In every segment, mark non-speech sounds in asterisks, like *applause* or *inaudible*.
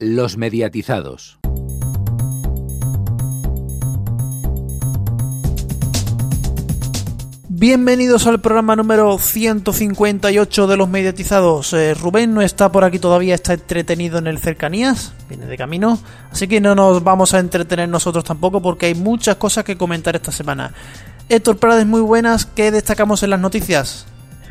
Los mediatizados. Bienvenidos al programa número 158 de los mediatizados. Eh, Rubén no está por aquí todavía, está entretenido en el cercanías, viene de camino, así que no nos vamos a entretener nosotros tampoco porque hay muchas cosas que comentar esta semana. Héctor Prades, muy buenas, ¿qué destacamos en las noticias?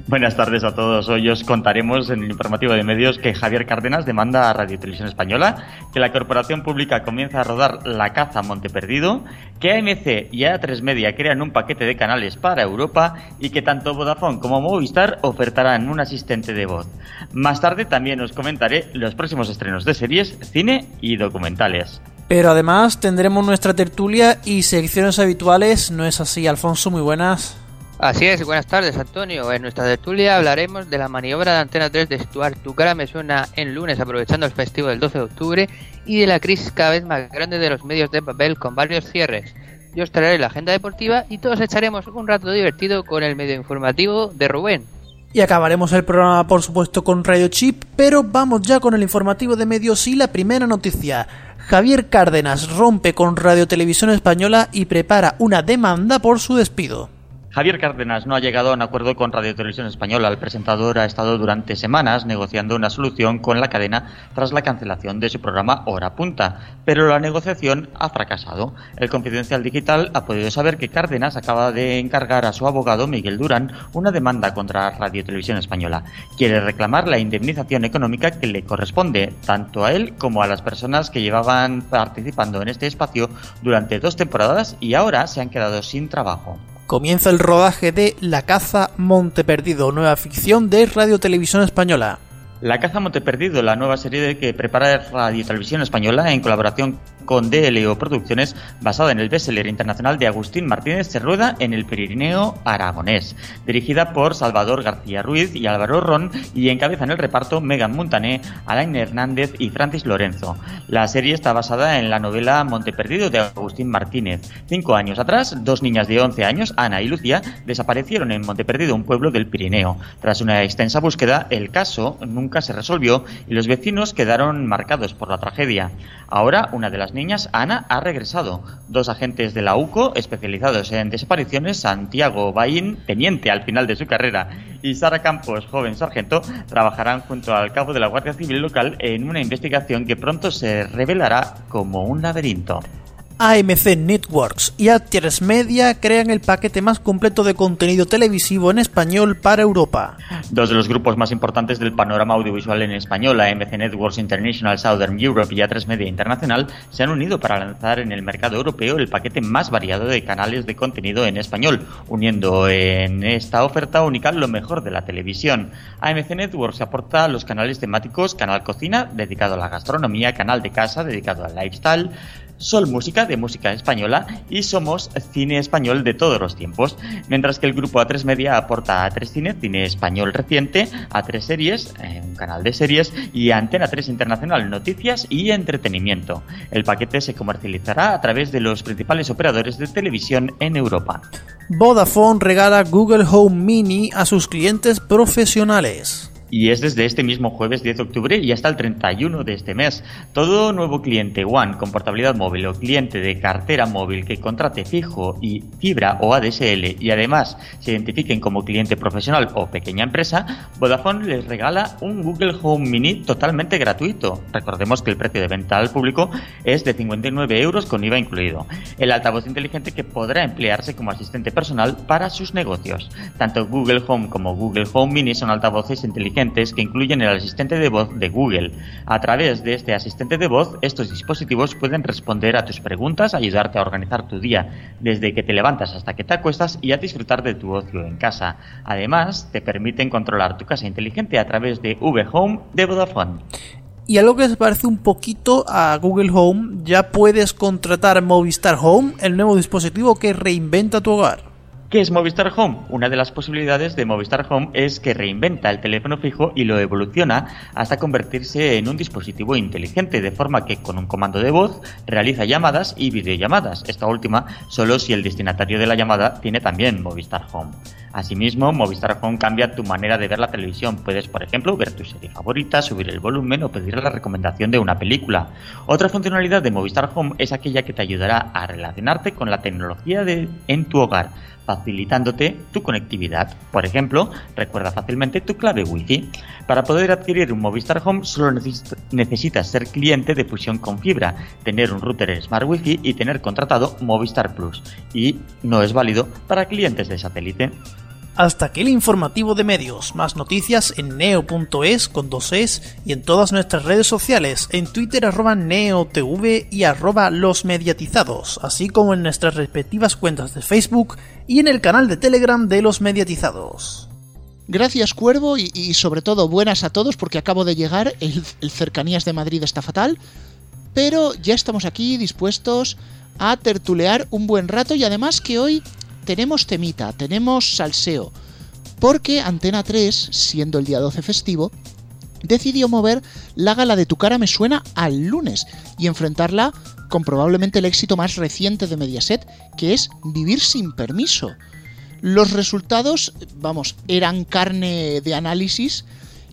Buenas tardes a todos. Hoy os contaremos en el informativo de medios que Javier Cárdenas demanda a Radio Televisión Española, que la corporación pública comienza a rodar La caza Monte Perdido, que AMC y A3 Media crean un paquete de canales para Europa y que tanto Vodafone como Movistar ofertarán un asistente de voz. Más tarde también os comentaré los próximos estrenos de series, cine y documentales. Pero además tendremos nuestra tertulia y secciones habituales, ¿no es así, Alfonso? Muy buenas. Así es, buenas tardes Antonio. En nuestra tertulia hablaremos de la maniobra de Antena 3 de situar Tu cara me suena en lunes aprovechando el festivo del 12 de octubre y de la crisis cada vez más grande de los medios de papel con varios cierres. Yo os traeré la agenda deportiva y todos echaremos un rato divertido con el medio informativo de Rubén. Y acabaremos el programa por supuesto con Radio Chip, pero vamos ya con el informativo de medios y la primera noticia. Javier Cárdenas rompe con Radio Televisión Española y prepara una demanda por su despido. Javier Cárdenas no ha llegado a un acuerdo con Radio Televisión Española. El presentador ha estado durante semanas negociando una solución con la cadena tras la cancelación de su programa Hora Punta, pero la negociación ha fracasado. El Confidencial Digital ha podido saber que Cárdenas acaba de encargar a su abogado Miguel Durán una demanda contra Radio Televisión Española. Quiere reclamar la indemnización económica que le corresponde tanto a él como a las personas que llevaban participando en este espacio durante dos temporadas y ahora se han quedado sin trabajo comienza el rodaje de La caza Monte Perdido, nueva ficción de Radio Televisión Española. La caza Monte Perdido, la nueva serie que prepara Radio Televisión Española en colaboración con DLO Producciones, basada en el bestseller internacional de Agustín Martínez, se rueda en el Pirineo aragonés. Dirigida por Salvador García Ruiz y Álvaro Ron y encabeza en el reparto Megan Montané, Alain Hernández y Francis Lorenzo. La serie está basada en la novela Monte Perdido de Agustín Martínez. Cinco años atrás, dos niñas de 11 años, Ana y Lucía, desaparecieron en Monte Perdido, un pueblo del Pirineo. Tras una extensa búsqueda, el caso nunca se resolvió y los vecinos quedaron marcados por la tragedia. Ahora, una de las niñas, Ana, ha regresado. Dos agentes de la UCO, especializados en desapariciones, Santiago Baín, teniente al final de su carrera, y Sara Campos, joven sargento, trabajarán junto al cabo de la Guardia Civil local en una investigación que pronto se revelará como un laberinto. AMC Networks y a Media crean el paquete más completo de contenido televisivo en español para Europa. Dos de los grupos más importantes del panorama audiovisual en español, AMC Networks International Southern Europe y A3 Media Internacional, se han unido para lanzar en el mercado europeo el paquete más variado de canales de contenido en español, uniendo en esta oferta única lo mejor de la televisión. AMC Networks aporta los canales temáticos Canal Cocina, dedicado a la gastronomía, Canal de Casa, dedicado al lifestyle, Sol Música de música española y Somos Cine Español de todos los tiempos, mientras que el grupo A3 Media aporta a A3 Cine, cine español reciente, A3 Series, eh, un canal de series, y Antena 3 Internacional Noticias y Entretenimiento. El paquete se comercializará a través de los principales operadores de televisión en Europa. Vodafone regala Google Home Mini a sus clientes profesionales y es desde este mismo jueves 10 de octubre y hasta el 31 de este mes. Todo nuevo cliente One con portabilidad móvil o cliente de cartera móvil que contrate fijo y fibra o ADSL y además se identifiquen como cliente profesional o pequeña empresa, Vodafone les regala un Google Home Mini totalmente gratuito. Recordemos que el precio de venta al público es de 59 euros con IVA incluido. El altavoz inteligente que podrá emplearse como asistente personal para sus negocios. Tanto Google Home como Google Home Mini son altavoces inteligentes que incluyen el asistente de voz de Google. A través de este asistente de voz, estos dispositivos pueden responder a tus preguntas, ayudarte a organizar tu día, desde que te levantas hasta que te acuestas y a disfrutar de tu ocio en casa. Además, te permiten controlar tu casa inteligente a través de V-Home de Vodafone. Y algo que se parece un poquito a Google Home, ya puedes contratar Movistar Home, el nuevo dispositivo que reinventa tu hogar. ¿Qué es Movistar Home? Una de las posibilidades de Movistar Home es que reinventa el teléfono fijo y lo evoluciona hasta convertirse en un dispositivo inteligente, de forma que con un comando de voz realiza llamadas y videollamadas. Esta última solo si el destinatario de la llamada tiene también Movistar Home. Asimismo, Movistar Home cambia tu manera de ver la televisión. Puedes, por ejemplo, ver tu serie favorita, subir el volumen o pedir la recomendación de una película. Otra funcionalidad de Movistar Home es aquella que te ayudará a relacionarte con la tecnología de, en tu hogar facilitándote tu conectividad. Por ejemplo, recuerda fácilmente tu clave Wi-Fi. Para poder adquirir un Movistar Home solo necesitas ser cliente de fusión con fibra, tener un router Smart Wi-Fi y tener contratado Movistar Plus. Y no es válido para clientes de satélite. Hasta aquí el informativo de medios. Más noticias en neo.es con dos es y en todas nuestras redes sociales, en Twitter arroba neotv y arroba los mediatizados, así como en nuestras respectivas cuentas de Facebook y en el canal de Telegram de los mediatizados. Gracias Cuervo y, sobre todo buenas a todos porque acabo de llegar, el, el cercanías de Madrid está fatal, pero ya estamos aquí dispuestos a tertulear un buen rato y además que hoy tenemos temita, tenemos salseo, porque Antena 3, siendo el día 12 festivo, decidió mover la gala de Tu cara me suena al lunes y enfrentarla con probablemente el éxito más reciente de Mediaset, que es Vivir sin permiso. Los resultados, vamos, eran carne de análisis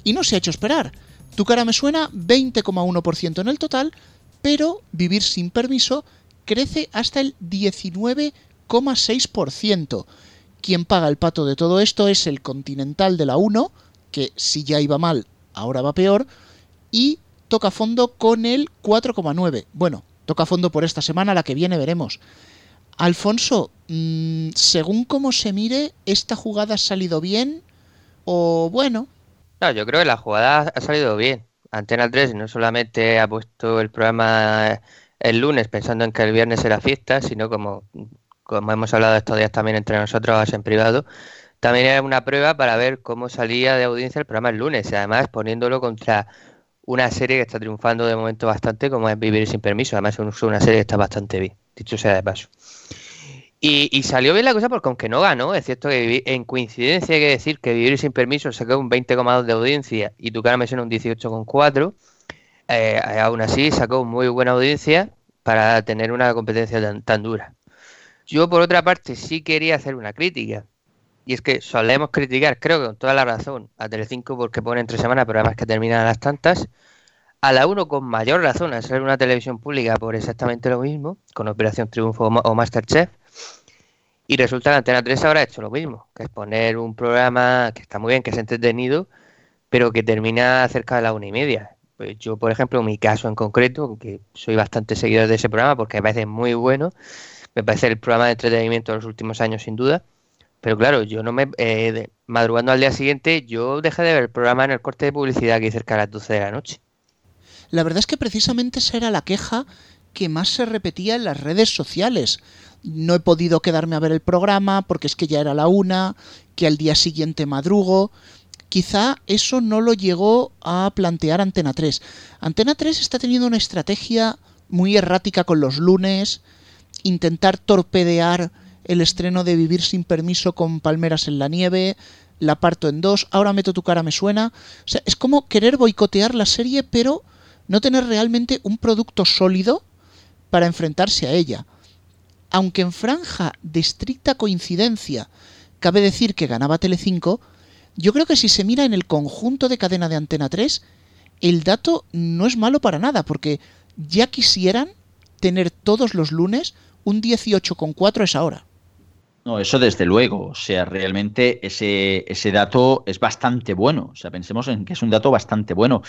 y no se ha hecho esperar. Tu cara me suena 20,1% en el total, pero Vivir sin permiso crece hasta el 19%. 6%. Quien paga el pato de todo esto es el Continental de la 1, que si ya iba mal, ahora va peor, y toca fondo con el 4,9. Bueno, toca fondo por esta semana, la que viene veremos. Alfonso, mm, según cómo se mire, ¿esta jugada ha salido bien o bueno? No, yo creo que la jugada ha salido bien. Antena 3 no solamente ha puesto el programa el lunes pensando en que el viernes era fiesta, sino como como hemos hablado estos días también entre nosotros en privado, también era una prueba para ver cómo salía de audiencia el programa el lunes, y además poniéndolo contra una serie que está triunfando de momento bastante, como es Vivir sin Permiso. Además, es una serie que está bastante bien, dicho sea de paso. Y, salió bien la cosa porque aunque no ganó, es cierto que en coincidencia hay que decir que Vivir sin Permiso sacó un 20,2 de audiencia y Tu cara me suena un 18,4. Eh, aún así sacó muy buena audiencia para tener una competencia tan dura. Yo, por otra parte, sí quería hacer una crítica. Y es que solemos criticar, creo que con toda la razón, a Telecinco porque pone entre semanas programas que terminan a las tantas. A la 1 con mayor razón a ser una televisión pública por exactamente lo mismo, con Operación Triunfo o Masterchef. Y resulta que Antena 3 ahora ha hecho lo mismo, que es poner un programa que está muy bien, que es entretenido, pero que termina cerca de la una y media. Pues yo, por ejemplo, en mi caso en concreto, que soy bastante seguidor de ese programa porque me parece muy bueno, me parece el programa de entretenimiento de los últimos años sin duda. Pero claro, yo no me. Eh, madrugando al día siguiente, yo dejé de ver el programa en el corte de publicidad que cerca a las 12 de la noche. La verdad es que precisamente esa era la queja que más se repetía en las redes sociales. No he podido quedarme a ver el programa porque es que ya era la una, que al día siguiente madrugo. Quizá eso no lo llegó a plantear Antena 3. Antena 3 está teniendo una estrategia muy errática con los lunes, intentar torpedear el estreno de Vivir sin permiso con Palmeras en la nieve, la parto en dos, ahora meto tu cara me suena. O sea, es como querer boicotear la serie, pero no tener realmente un producto sólido para enfrentarse a ella. Aunque en franja de estricta coincidencia cabe decir que ganaba Telecinco, yo creo que si se mira en el conjunto de cadena de Antena 3, el dato no es malo para nada, porque ya quisieran tener todos los lunes un 18,4 es ahora. No, eso desde luego. O sea, realmente ese, ese dato es bastante bueno. O sea, pensemos en que es un dato bastante bueno.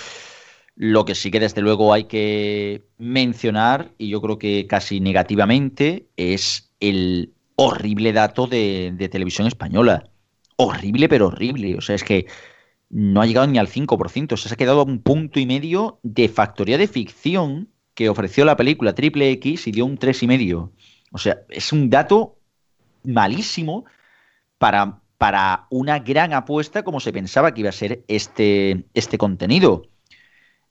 Lo que sí que desde luego hay que mencionar, y yo creo que casi negativamente, es el horrible dato de, de televisión española. Horrible, pero horrible. O sea, es que no ha llegado ni al 5%. O sea, se ha quedado a un punto y medio de factoría de ficción que ofreció la película Triple X y dio un 3,5. O sea, es un dato malísimo para, para una gran apuesta como se pensaba que iba a ser este, este contenido.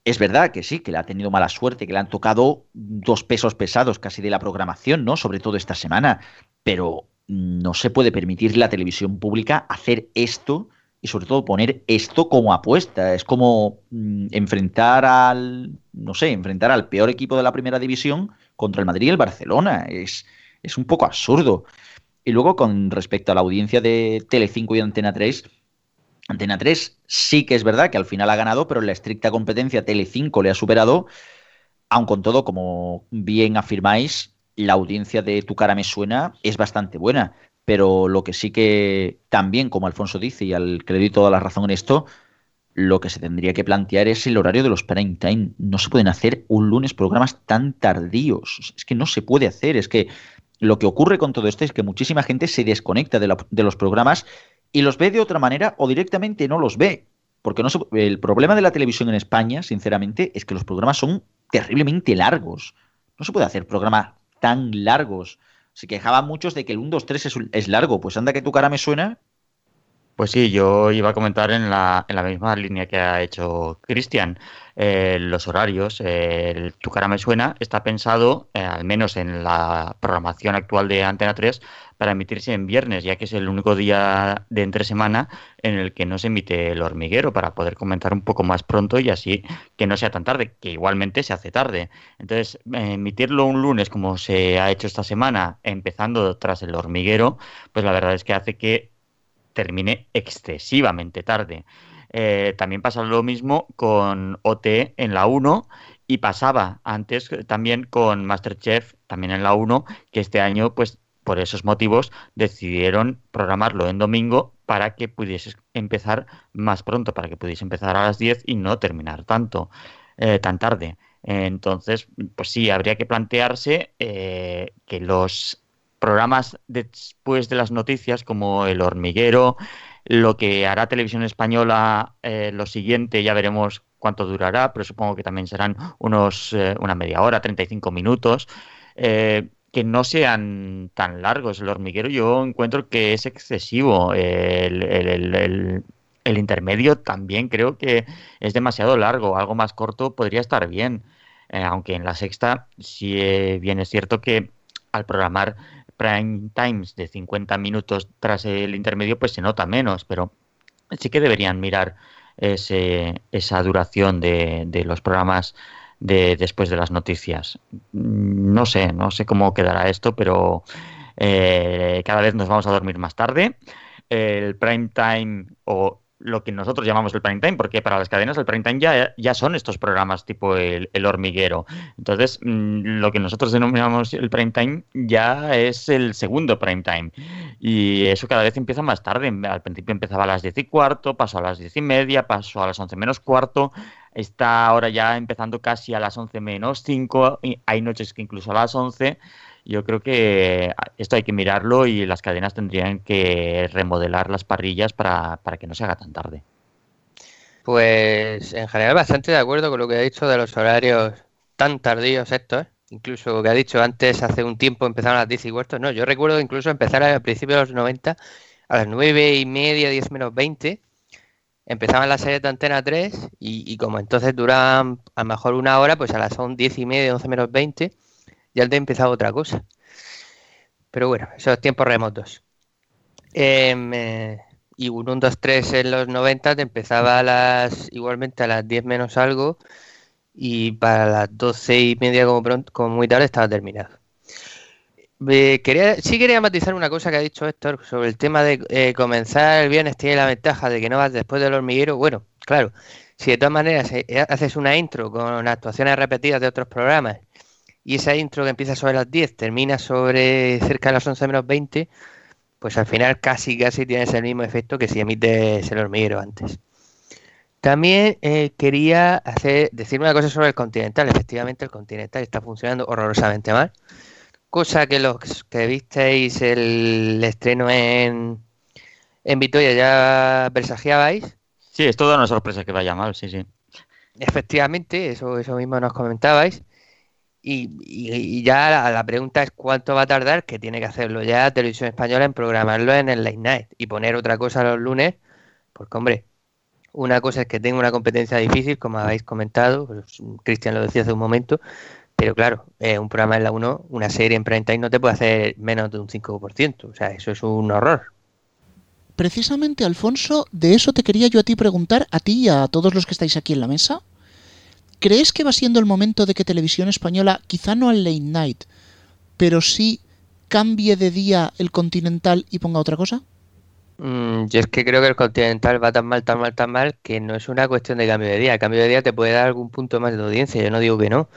Es verdad que sí, que le ha tenido mala suerte, que le han tocado dos pesos pesados casi de la programación, ¿no? Sobre todo esta semana. Pero no se puede permitir la televisión pública hacer esto y sobre todo poner esto como apuesta. Es como mm, enfrentar al, no sé, enfrentar al peor equipo de la primera división contra el Madrid y el Barcelona. Es, es un poco absurdo. Y luego, con respecto a la audiencia de Telecinco y Antena 3, Antena 3 sí que es verdad que al final ha ganado, pero en la estricta competencia Telecinco le ha superado, aun con todo, como bien afirmáis, la audiencia de Tu cara me suena es bastante buena. Pero lo que sí que también, como Alfonso dice, y al doy toda la razón en esto, lo que se tendría que plantear es el horario de los prime time. No se pueden hacer un lunes programas tan tardíos. Es que no se puede hacer. Es que lo que ocurre con todo esto es que muchísima gente se desconecta de, los programas y los ve de otra manera o directamente no los ve. Porque no el problema de la televisión en España, sinceramente, es que los programas son terriblemente largos. No se puede hacer programas tan largos. Se quejaban muchos de que el 1, 2, 3 es, es largo. Pues anda que tu cara me suena pues sí, yo iba a comentar en la, en la misma línea que ha hecho Cristian. Eh, los horarios, Tu cara me suena, está pensado, eh, al menos en la programación actual de Antena 3, para emitirse en viernes, ya que es el único día de entre semana en el que no se emite el hormiguero, para poder comentar un poco más pronto y así que no sea tan tarde, que igualmente se hace tarde. Entonces, emitirlo un lunes como se ha hecho esta semana, empezando tras el hormiguero, pues la verdad es que hace que termine excesivamente tarde. Eh, también pasa lo mismo con OT en la 1 y pasaba antes también con Masterchef, también en la 1, que este año, pues por esos motivos, decidieron programarlo en domingo para que pudiese empezar más pronto, para que pudiese empezar a las 10 y no terminar tanto, eh, tan tarde. Entonces, pues sí, habría que plantearse eh, que los programas después de las noticias como El Hormiguero, lo que hará Televisión Española, eh, lo siguiente ya veremos cuánto durará, pero supongo que también serán unos eh, una media hora, 35 minutos. Que no sean tan largos. El hormiguero yo encuentro que es excesivo. El, el, intermedio también creo que es demasiado largo. Algo más corto podría estar bien. aunque en la sexta sí bien es cierto que al programar prime times de 50 minutos tras el intermedio, pues se nota menos, pero sí que deberían mirar ese, esa duración de, de los programas de después de las noticias. No sé, no sé cómo quedará esto, pero eh, cada vez nos vamos a dormir más tarde. El prime time o lo que nosotros llamamos el prime time, porque para las cadenas el prime time ya, ya son estos programas tipo el, hormiguero. Entonces, mm, lo que nosotros denominamos el prime time ya es el segundo prime time. Y eso cada vez empieza más tarde. Al principio empezaba a las diez y cuarto, pasó a las diez y media, pasó a las once menos cuarto. Está ahora ya empezando casi a las once menos cinco. Y hay noches que incluso a las once yo creo que esto hay que mirarlo y las cadenas tendrían que remodelar las parrillas para, que no se haga tan tarde. Pues en general bastante de acuerdo con lo que ha dicho de los horarios tan tardíos estos. ¿eh? Incluso lo que ha dicho antes, hace un tiempo empezaron a las 10 y cuarto. No, yo recuerdo incluso empezar al principio de los 90, a las 9 y media, 10 menos 20. Empezaban las series de Antena 3 y, como entonces duraban a lo mejor una hora, pues a las 10 y media, 11 menos 20 ya te he empezado otra cosa. Pero bueno, esos tiempos remotos. Em, eh, y un 1, 2, 3 en los 90 te empezaba a las, igualmente a las 10 menos algo y para las 12 y media como, pronto, como muy tarde estaba terminado. Quería, sí quería matizar una cosa que ha dicho Héctor sobre el tema de eh, comenzar el viernes tiene la ventaja de que no vas después del hormiguero. Bueno, claro, si de todas maneras eh, haces una intro con actuaciones repetidas de otros programas y esa intro que empieza sobre las 10 termina sobre cerca de las 11 menos 20, pues al final casi casi tienes el mismo efecto que si emites el hormiguero antes. También eh, quería hacer, decir una cosa sobre el Continental. Efectivamente, el Continental está funcionando horrorosamente mal. Cosa que los que visteis el estreno en, en Vitoria ya presagiabais. Sí, es toda una sorpresa que vaya mal, sí, sí. Efectivamente, eso, eso mismo nos comentabais. Y, ya la, pregunta es cuánto va a tardar, que tiene que hacerlo ya Televisión Española en programarlo en el Late Night y poner otra cosa los lunes, porque hombre, una cosa es que tenga una competencia difícil, como habéis comentado, pues, Cristian lo decía hace un momento, pero claro, eh, un programa en la 1, una serie en prime time no te puede hacer menos de un 5%, o sea, eso es un horror. Precisamente, Alfonso, de eso te quería yo a ti preguntar, a ti y a todos los que estáis aquí en la mesa. ¿Crees que va siendo el momento de que Televisión Española, quizá no al late night, pero sí cambie de día el Continental y ponga otra cosa? Mm, yo es que creo que el Continental va tan mal, tan mal, tan mal que no es una cuestión de cambio de día. El cambio de día te puede dar algún punto más de audiencia, yo no digo que no,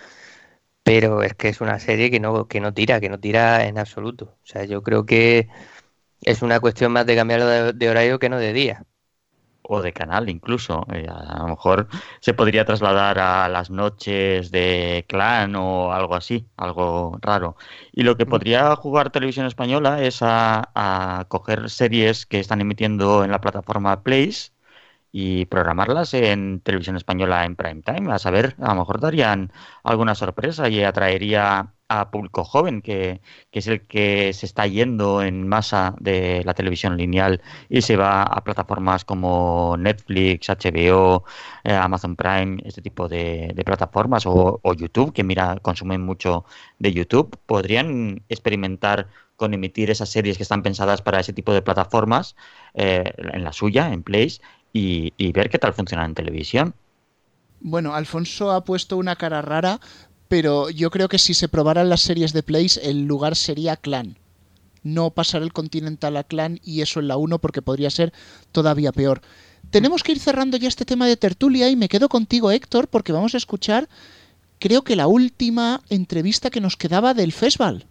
pero es que es una serie que no, que no tira, que no tira en absoluto. O sea, yo creo que es una cuestión más de cambiarlo de, de horario que no de día o de canal incluso. Eh, a lo mejor se podría trasladar a las noches de clan o algo así, algo raro. Y lo que mm. podría jugar Televisión Española es a, a coger series que están emitiendo en la plataforma Place y programarlas en televisión española en prime time. A saber, a lo mejor darían alguna sorpresa y atraería a público joven, que, es el que se está yendo en masa de la televisión lineal y se va a plataformas como Netflix, HBO, eh, Amazon Prime, este tipo de, plataformas, o, YouTube, que mira, consumen mucho de YouTube, podrían experimentar con emitir esas series que están pensadas para ese tipo de plataformas eh, en la suya, en Place, y, ver qué tal funciona en televisión. Bueno, Alfonso ha puesto una cara rara pero yo creo que si se probaran las series de Place, el lugar sería Clan. No pasar el Continental a Clan y eso en la 1 porque podría ser todavía peor. Tenemos que ir cerrando ya este tema de tertulia y me quedo contigo, Héctor, porque vamos a escuchar, creo que la última entrevista que nos quedaba del festival.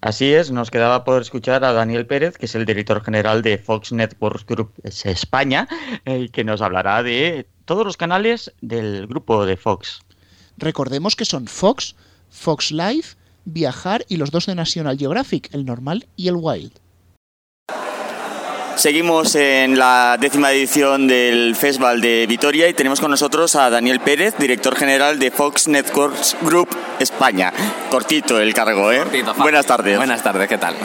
Así es, nos quedaba por escuchar a Daniel Pérez, que es el director general de Fox Networks Group España, eh, que nos hablará de todos los canales del grupo de Fox. Recordemos que son Fox, Fox Life, Viajar y los dos de National Geographic, el normal y el wild. Seguimos en la décima edición del Festival de Vitoria y tenemos con nosotros a Daniel Pérez, director general de Fox Networks Group España. Cortito el cargo, ¿eh? Buenas tardes. Buenas tardes, ¿qué tal?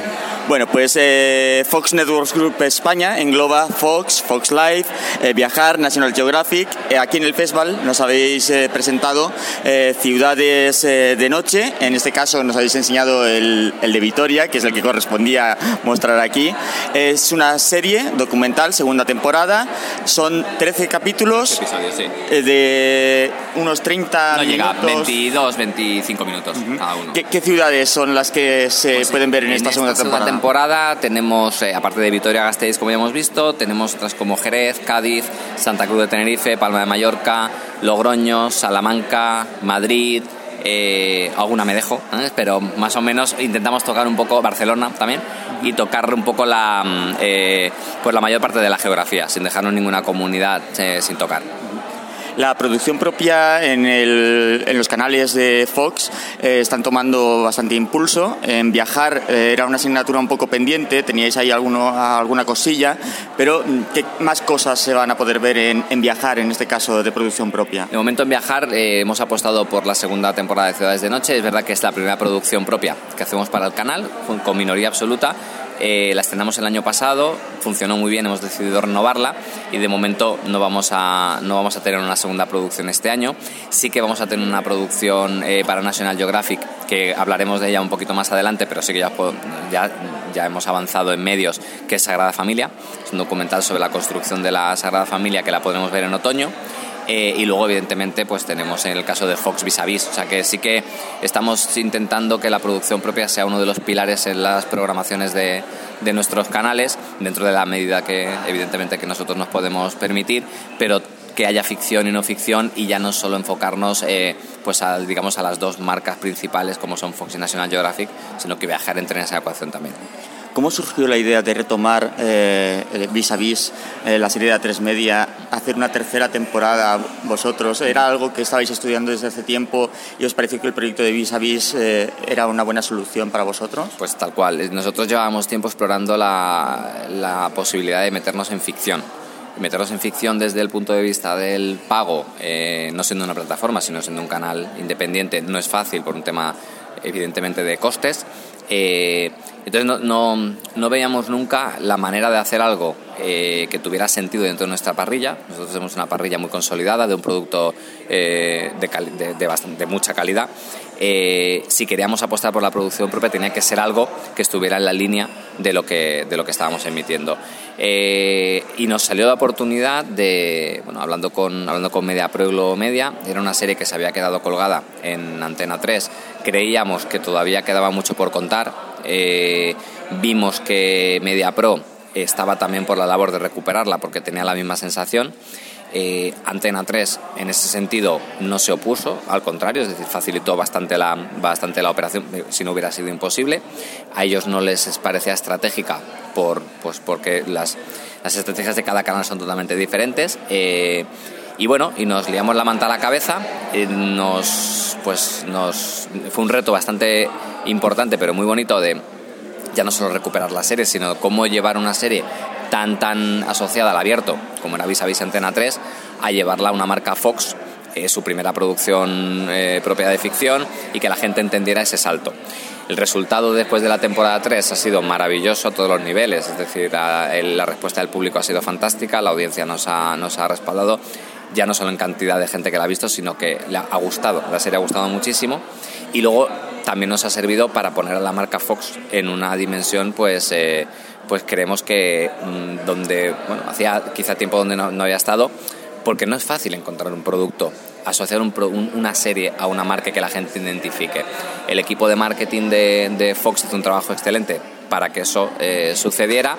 Bueno, pues eh, Fox Networks Group España engloba Fox, Fox Live, eh, Viajar, National Geographic. Eh, aquí en el festival nos habéis presentado ciudades de noche. En este caso nos habéis enseñado el, de Vitoria, que es el que correspondía mostrar aquí. Es una serie documental, segunda temporada. Son 13 capítulos de unos 30 no llega, 22, 25 minutos cada uno. ¿Qué, ciudades son las que se pues pueden ver en, esta segunda temporada? temporada tenemos, eh, aparte de Vitoria-Gasteiz, como ya hemos visto, tenemos otras como Jerez, Cádiz, Santa Cruz de Tenerife, Palma de Mallorca, Logroño, Salamanca, Madrid, eh, alguna me dejo, ¿eh? pero más o menos intentamos tocar un poco Barcelona también y tocar un poco la, mm, pues la mayor parte de la geografía, sin dejarnos ninguna comunidad sin tocar la producción propia en, el, en los canales de Fox eh, están tomando bastante impulso. En viajar eh, era una asignatura un poco pendiente, teníais ahí alguno, alguna cosilla, pero mm, ¿qué más cosas se van a poder ver en, viajar, en este caso de producción propia? De momento en viajar eh, hemos apostado por la segunda temporada de Ciudades de Noche. Es verdad que es la primera producción propia que hacemos para el canal, con minoría absoluta eh, la estrenamos el año pasado, funcionó muy bien, hemos decidido renovarla y de momento no vamos a, no vamos a tener una segunda producción este año. Sí que vamos a tener una producción eh, para National Geographic, que hablaremos de ella un poquito más adelante, pero sí que ya, ya, ya hemos avanzado en medios, que es Sagrada Familia. Es un documental sobre la construcción de la Sagrada Familia que la podremos ver en otoño. Eh, y luego, evidentemente, pues tenemos en el caso de Fox vis a vis. O sea que sí que estamos intentando que la producción propia sea uno de los pilares en las programaciones de, de nuestros canales, dentro de la medida que, evidentemente, que nosotros nos podemos permitir, pero que haya ficción y no ficción y ya no solo enfocarnos eh, pues a, digamos a las dos marcas principales como son Fox y National Geographic, sino que viajar entre en esa ecuación también. ¿Cómo surgió la idea de retomar eh, vis a vis eh, la serie de A3 Media, hacer una tercera temporada vosotros? ¿Era algo que estabais estudiando desde hace tiempo y os pareció que el proyecto de vis a vis eh, era una buena solución para vosotros? Pues tal cual. Nosotros llevábamos tiempo explorando la, la posibilidad de meternos en ficción meternos en ficción desde el punto de vista del pago, eh, no siendo una plataforma, sino siendo un canal independiente, no es fácil por un tema evidentemente de costes. Eh, entonces no, no, no, veíamos nunca la manera de hacer algo eh, que tuviera sentido dentro de nuestra parrilla. Nosotros tenemos una parrilla muy consolidada de un producto eh, de, de, de, mucha calidad. si queríamos apostar por la producción propia tenía que ser algo que estuviera en la línea de lo que, de lo que estábamos emitiendo. y nos salió la oportunidad de, bueno, hablando con, hablando con Media Pro y Globo Media, era una serie que se había quedado colgada en Antena 3. Creíamos que todavía quedaba mucho por contar eh, vimos que MediaPro estaba también por la labor de recuperarla porque tenía la misma sensación. Eh, Antena 3 en ese sentido no se opuso, al contrario, es decir, facilitó bastante la, bastante la operación, eh, si no hubiera sido imposible. A ellos no les parecía estratégica por, pues porque las, las estrategias de cada canal son totalmente diferentes. Eh, y bueno, y nos liamos la manta a la cabeza, nos, pues nos, fue un reto bastante importante, pero muy bonito de ya no solo recuperar la serie, sino cómo llevar una serie tan tan asociada al abierto como era Vis a Vis Antena 3 a llevarla a una marca Fox eh, su primera producción eh, propia de ficción y que la gente entendiera ese salto. El resultado después de la temporada 3 ha sido maravilloso a todos los niveles, es decir, la, respuesta del público ha sido fantástica, la audiencia nos ha, nos ha respaldado, ya no solo en cantidad de gente que la ha visto, sino que le ha gustado, la serie ha gustado muchísimo y luego también nos ha servido para poner a la marca Fox en una dimensión pues... Eh, pues creemos que mm, donde, bueno, hacía quizá tiempo donde no, había estado, porque no es fácil encontrar un producto, asociar una serie a una marca que la gente identifique. El equipo de marketing de, Fox hizo un trabajo excelente para que eso eh, sucediera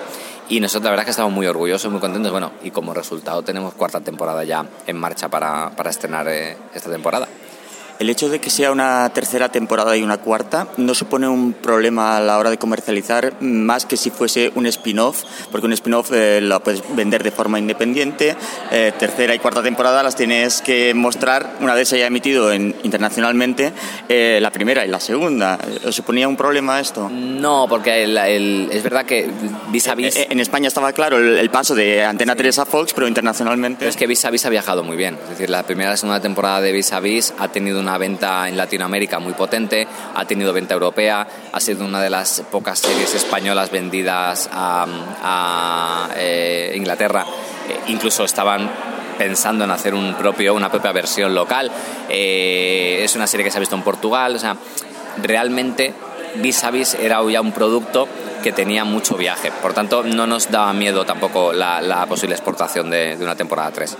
y nosotros la verdad es que estamos muy orgullosos, muy contentos. Bueno, y como resultado tenemos cuarta temporada ya en marcha para, para estrenar eh, esta temporada. El hecho de que sea una tercera temporada y una cuarta no supone un problema a la hora de comercializar más que si fuese un spin-off, porque un spin-off eh, lo puedes vender de forma independiente. Eh, tercera y cuarta temporada las tienes que mostrar una vez se haya emitido internacionalmente eh, la primera y la segunda. ¿Os suponía un problema esto? No, porque es verdad que vis a vis. En España estaba claro el, paso de Antena 3 a Fox, pero internacionalmente. es que vis a vis ha viajado muy bien. Es decir, la primera y la segunda temporada de vis a vis ha tenido una venta en Latinoamérica muy potente, ha tenido venta europea, ha sido una de las pocas series españolas vendidas a, eh, Inglaterra. Eh, incluso estaban pensando en hacer un propio, una propia versión local. Eh, es una serie que se ha visto en Portugal. O sea, realmente Vis a Vis era ya un producto que tenía mucho viaje. Por tanto, no nos daba miedo tampoco la, posible exportación de, de una temporada 3.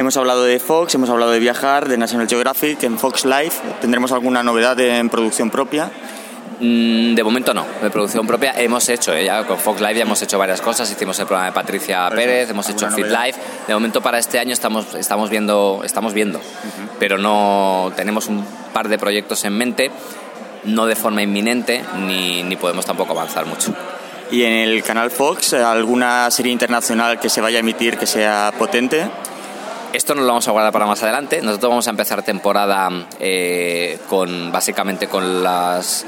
Hemos hablado de Fox, hemos hablado de viajar, de National Geographic, en Fox Life. ¿Tendremos alguna novedad en producción propia? Mm, de momento no, de producción propia hemos hecho, ¿eh? ya con Fox Live ya hemos hecho varias cosas, hicimos el programa de Patricia Pérez, hemos hecho Fit Live, de momento para este año estamos, estamos viendo, estamos viendo pero no tenemos un par de proyectos en mente, no de forma inminente, ni, ni podemos tampoco avanzar mucho. ¿Y en el canal Fox alguna serie internacional que se vaya a emitir que sea potente? Esto nos lo vamos a guardar para más adelante. Nosotros vamos a empezar temporada eh, con básicamente con las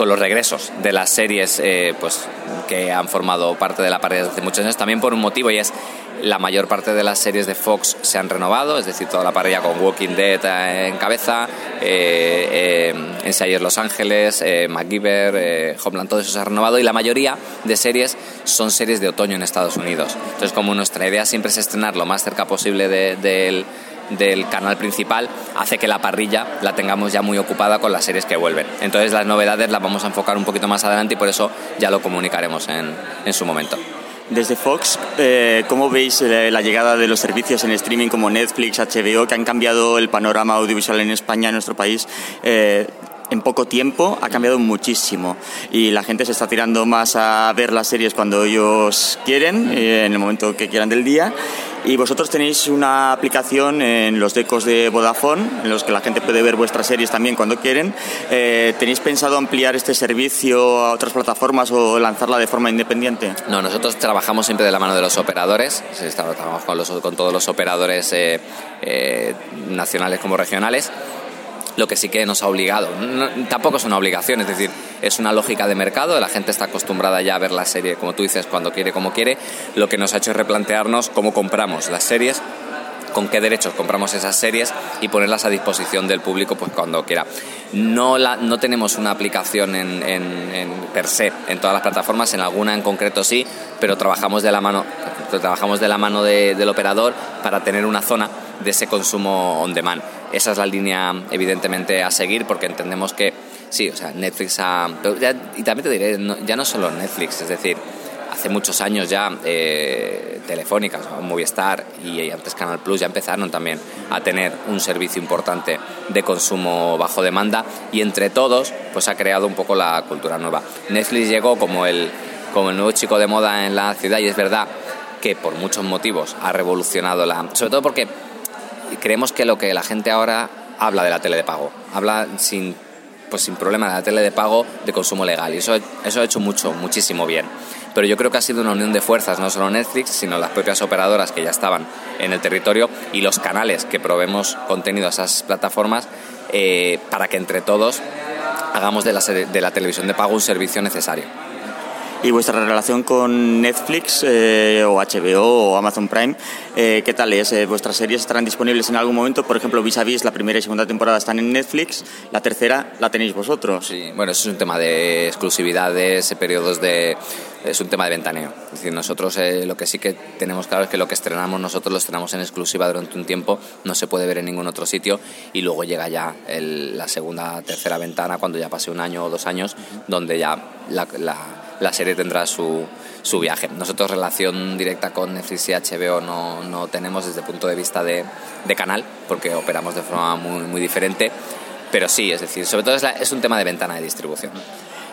con los regresos de las series eh, pues que han formado parte de la pared desde hace muchos años también por un motivo y es la mayor parte de las series de Fox se han renovado, es decir, toda la parrilla con Walking Dead eh, en cabeza, eh, eh, Los Ángeles, eh, MacGyver, Homeland, todo eso se ha renovado y la mayoría de series son series de otoño en Estados Unidos. Entonces, como nuestra idea siempre es estrenar lo más cerca posible del del canal principal hace que la parrilla la tengamos ya muy ocupada con las series que vuelven. Entonces las novedades las vamos a enfocar un poquito más adelante y por eso ya lo comunicaremos en, en su momento. Desde Fox, eh, ¿cómo veis eh, la llegada de los servicios en streaming como Netflix, HBO, que han cambiado el panorama audiovisual en España, en nuestro país? Eh, en poco tiempo ha cambiado muchísimo y la gente se está tirando más a ver las series cuando ellos quieren, en el momento que quieran del día. Y vosotros tenéis una aplicación en los decos de Vodafone, en los que la gente puede ver vuestras series también cuando quieren. Eh, ¿Tenéis pensado ampliar este servicio a otras plataformas o lanzarla de forma independiente? No, nosotros trabajamos siempre de la mano de los operadores, trabajamos con, los, con todos los operadores eh, eh, nacionales como regionales lo que sí que nos ha obligado. tampoco es una obligación, es decir, es una lógica de mercado, la gente está acostumbrada ya a ver la serie, como tú dices, cuando quiere, como quiere. Lo que nos ha hecho es replantearnos cómo compramos las series con qué derechos compramos esas series y ponerlas a disposición del público pues cuando quiera. No, la, no tenemos una aplicación en, en, per se en todas las plataformas, en alguna en concreto sí, pero trabajamos de la mano, trabajamos de la mano del operador para tener una zona de ese consumo on demand. Esa es la línea evidentemente a seguir porque entendemos que sí, o sea, Netflix ha... y también te diré, ya no solo Netflix, es decir, hace muchos años ya eh, Telefónica, Movistar y antes Canal Plus ya empezaron también a tener un servicio importante de consumo bajo demanda y entre todos pues ha creado un poco la cultura nueva. Netflix llegó como el, como el nuevo chico de moda en la ciudad y es verdad que por muchos motivos ha revolucionado la... Sobre todo porque creemos que lo que la gente ahora habla de la tele de pago, habla sin pues sin problema de la tele de pago de consumo legal y eso, eso ha hecho mucho, muchísimo bien. Pero yo creo que ha sido una unión de fuerzas, no solo Netflix, sino las propias operadoras que ya estaban en el territorio y los canales que probemos contenido a esas plataformas eh, para que entre todos hagamos de la, de la televisión de pago un servicio necesario. ¿Y vuestra relación con Netflix eh, o HBO o Amazon Prime, eh, qué tal es? Eh, ¿Vuestras series estarán disponibles en algún momento? Por ejemplo, Vis a Vis, la primera y segunda temporada están en Netflix, la tercera la tenéis vosotros. Sí, bueno, eso es un tema de exclusividades, periodos de... es un tema de ventaneo. Es decir, nosotros lo que sí que tenemos claro es que lo que estrenamos nosotros lo estrenamos en exclusiva durante un tiempo, no se puede ver en ningún otro sitio y luego llega ya la segunda, tercera ventana cuando ya pase un año o dos años, donde ya la la serie tendrá su, su viaje. Nosotros relación directa con Netflix y HBO no, no tenemos desde el punto de vista de, de, canal, porque operamos de forma muy, muy diferente, pero sí, es decir, sobre todo es, es un tema de ventana de distribución.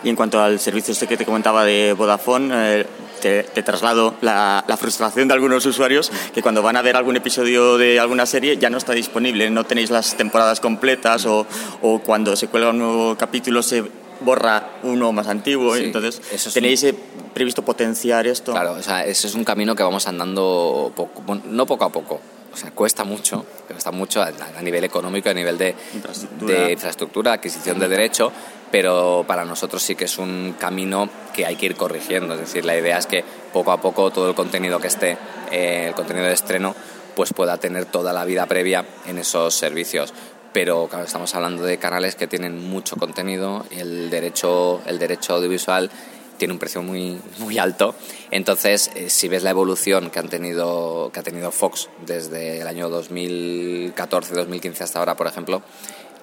Y en cuanto al servicio este que te comentaba de Vodafone, eh, te, te, traslado la, la, frustración de algunos usuarios que cuando van a ver algún episodio de alguna serie ya no está disponible, no tenéis las temporadas completas o, o cuando se cuelga un nuevo capítulo se borra uno más antiguo. entonces, ¿tenéis eh, previsto potenciar esto? Claro, o sea, eso es un camino que vamos andando poco, no poco a poco. O sea, cuesta mucho, cuesta mucho a, nivel económico, a nivel de infraestructura. de infraestructura, adquisición de derecho, pero para nosotros sí que es un camino que hay que ir corrigiendo. Es decir, la idea es que poco a poco todo el contenido que esté, eh, el contenido de estreno, pues pueda tener toda la vida previa en esos servicios pero estamos hablando de canales que tienen mucho contenido el derecho, el derecho audiovisual tiene un precio muy, muy alto. Entonces, eh, si ves la evolución que, han tenido, que ha tenido Fox desde el año 2014-2015 hasta ahora, por ejemplo,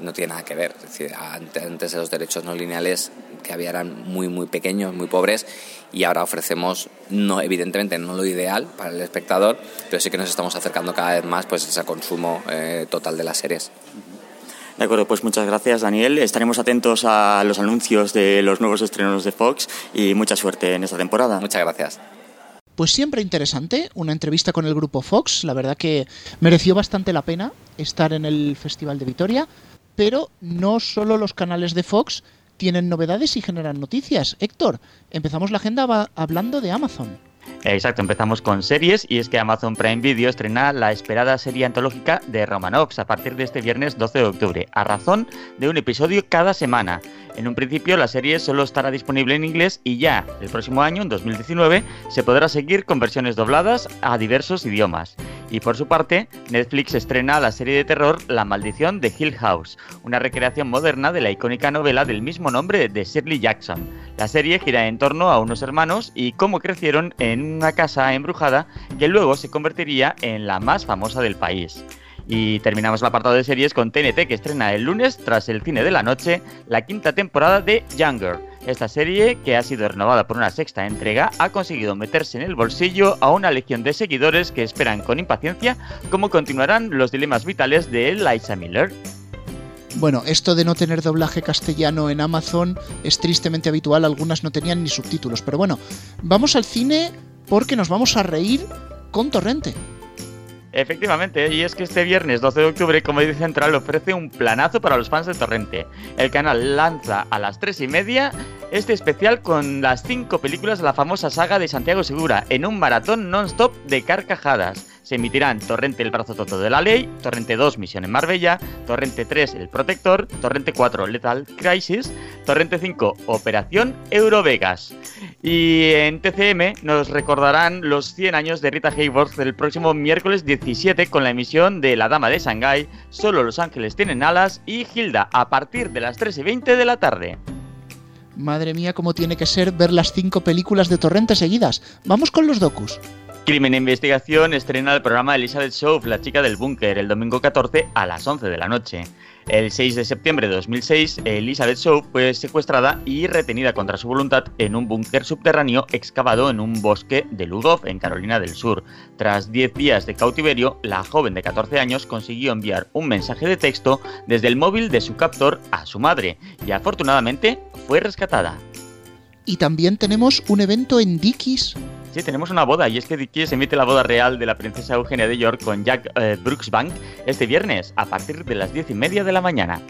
no tiene nada que ver. Antes de los derechos no lineales que había eran muy, muy pequeños, muy pobres, y ahora ofrecemos, no, evidentemente, no lo ideal para el espectador, pero sí que nos estamos acercando cada vez más pues, a ese consumo eh, total de las series. De acuerdo, pues muchas gracias Daniel. Estaremos atentos a los anuncios de los nuevos estrenos de Fox y mucha suerte en esta temporada. Muchas gracias. Pues siempre interesante, una entrevista con el grupo Fox, la verdad que mereció bastante la pena estar en el Festival de Vitoria, pero no solo los canales de Fox tienen novedades y generan noticias. Héctor, empezamos la agenda hablando de Amazon. Exacto, empezamos con series y es que Amazon Prime Video estrena la esperada serie antológica de Romanovs a partir de este viernes 12 de octubre, a razón de un episodio cada semana. En un principio la serie solo estará disponible en inglés y ya el próximo año, en 2019, se podrá seguir con versiones dobladas a diversos idiomas. Y por su parte, Netflix estrena la serie de terror La maldición de Hill House, una recreación moderna de la icónica novela del mismo nombre de Shirley Jackson. La serie gira en torno a unos hermanos y cómo crecieron en una casa embrujada que luego se convertiría en la más famosa del país. Y terminamos el apartado de series con TNT que estrena el lunes, tras el cine de la noche, la quinta temporada de Younger. Esta serie, que ha sido renovada por una sexta entrega, ha conseguido meterse en el bolsillo a una legión de seguidores que esperan con impaciencia cómo continuarán los dilemas vitales de Eliza Miller. Bueno, esto de no tener doblaje castellano en Amazon es tristemente habitual, algunas no tenían ni subtítulos, pero bueno, vamos al cine porque nos vamos a reír con Torrente. Efectivamente, y es que este viernes 12 de octubre Comedia Central ofrece un planazo para los fans de Torrente. El canal lanza a las 3 y media este especial con las 5 películas de la famosa saga de Santiago Segura en un maratón non-stop de carcajadas se emitirán Torrente El Brazo Toto de la Ley, Torrente 2 Misión en Marbella, Torrente 3 El Protector, Torrente 4 Lethal Crisis, Torrente 5 Operación Eurovegas. Y en TCM nos recordarán los 100 años de Rita Hayworth el próximo miércoles 17 con la emisión de La Dama de Shanghái, Solo Los Ángeles tienen alas y Hilda a partir de las 3 y 20 de la tarde. Madre mía, cómo tiene que ser ver las cinco películas de Torrente seguidas. Vamos con los docus. Crimen e Investigación estrena el programa Elizabeth Show, la chica del búnker, el domingo 14 a las 11 de la noche. El 6 de septiembre de 2006, Elizabeth Shaw fue secuestrada y retenida contra su voluntad en un búnker subterráneo excavado en un bosque de Ludov, en Carolina del Sur. Tras 10 días de cautiverio, la joven de 14 años consiguió enviar un mensaje de texto desde el móvil de su captor a su madre y afortunadamente fue rescatada. Y también tenemos un evento en Dickies Sí, tenemos una boda y es que Dickies emite la boda real de la princesa Eugenia de York con Jack eh, Brooksbank este viernes a partir de las diez y media de la mañana.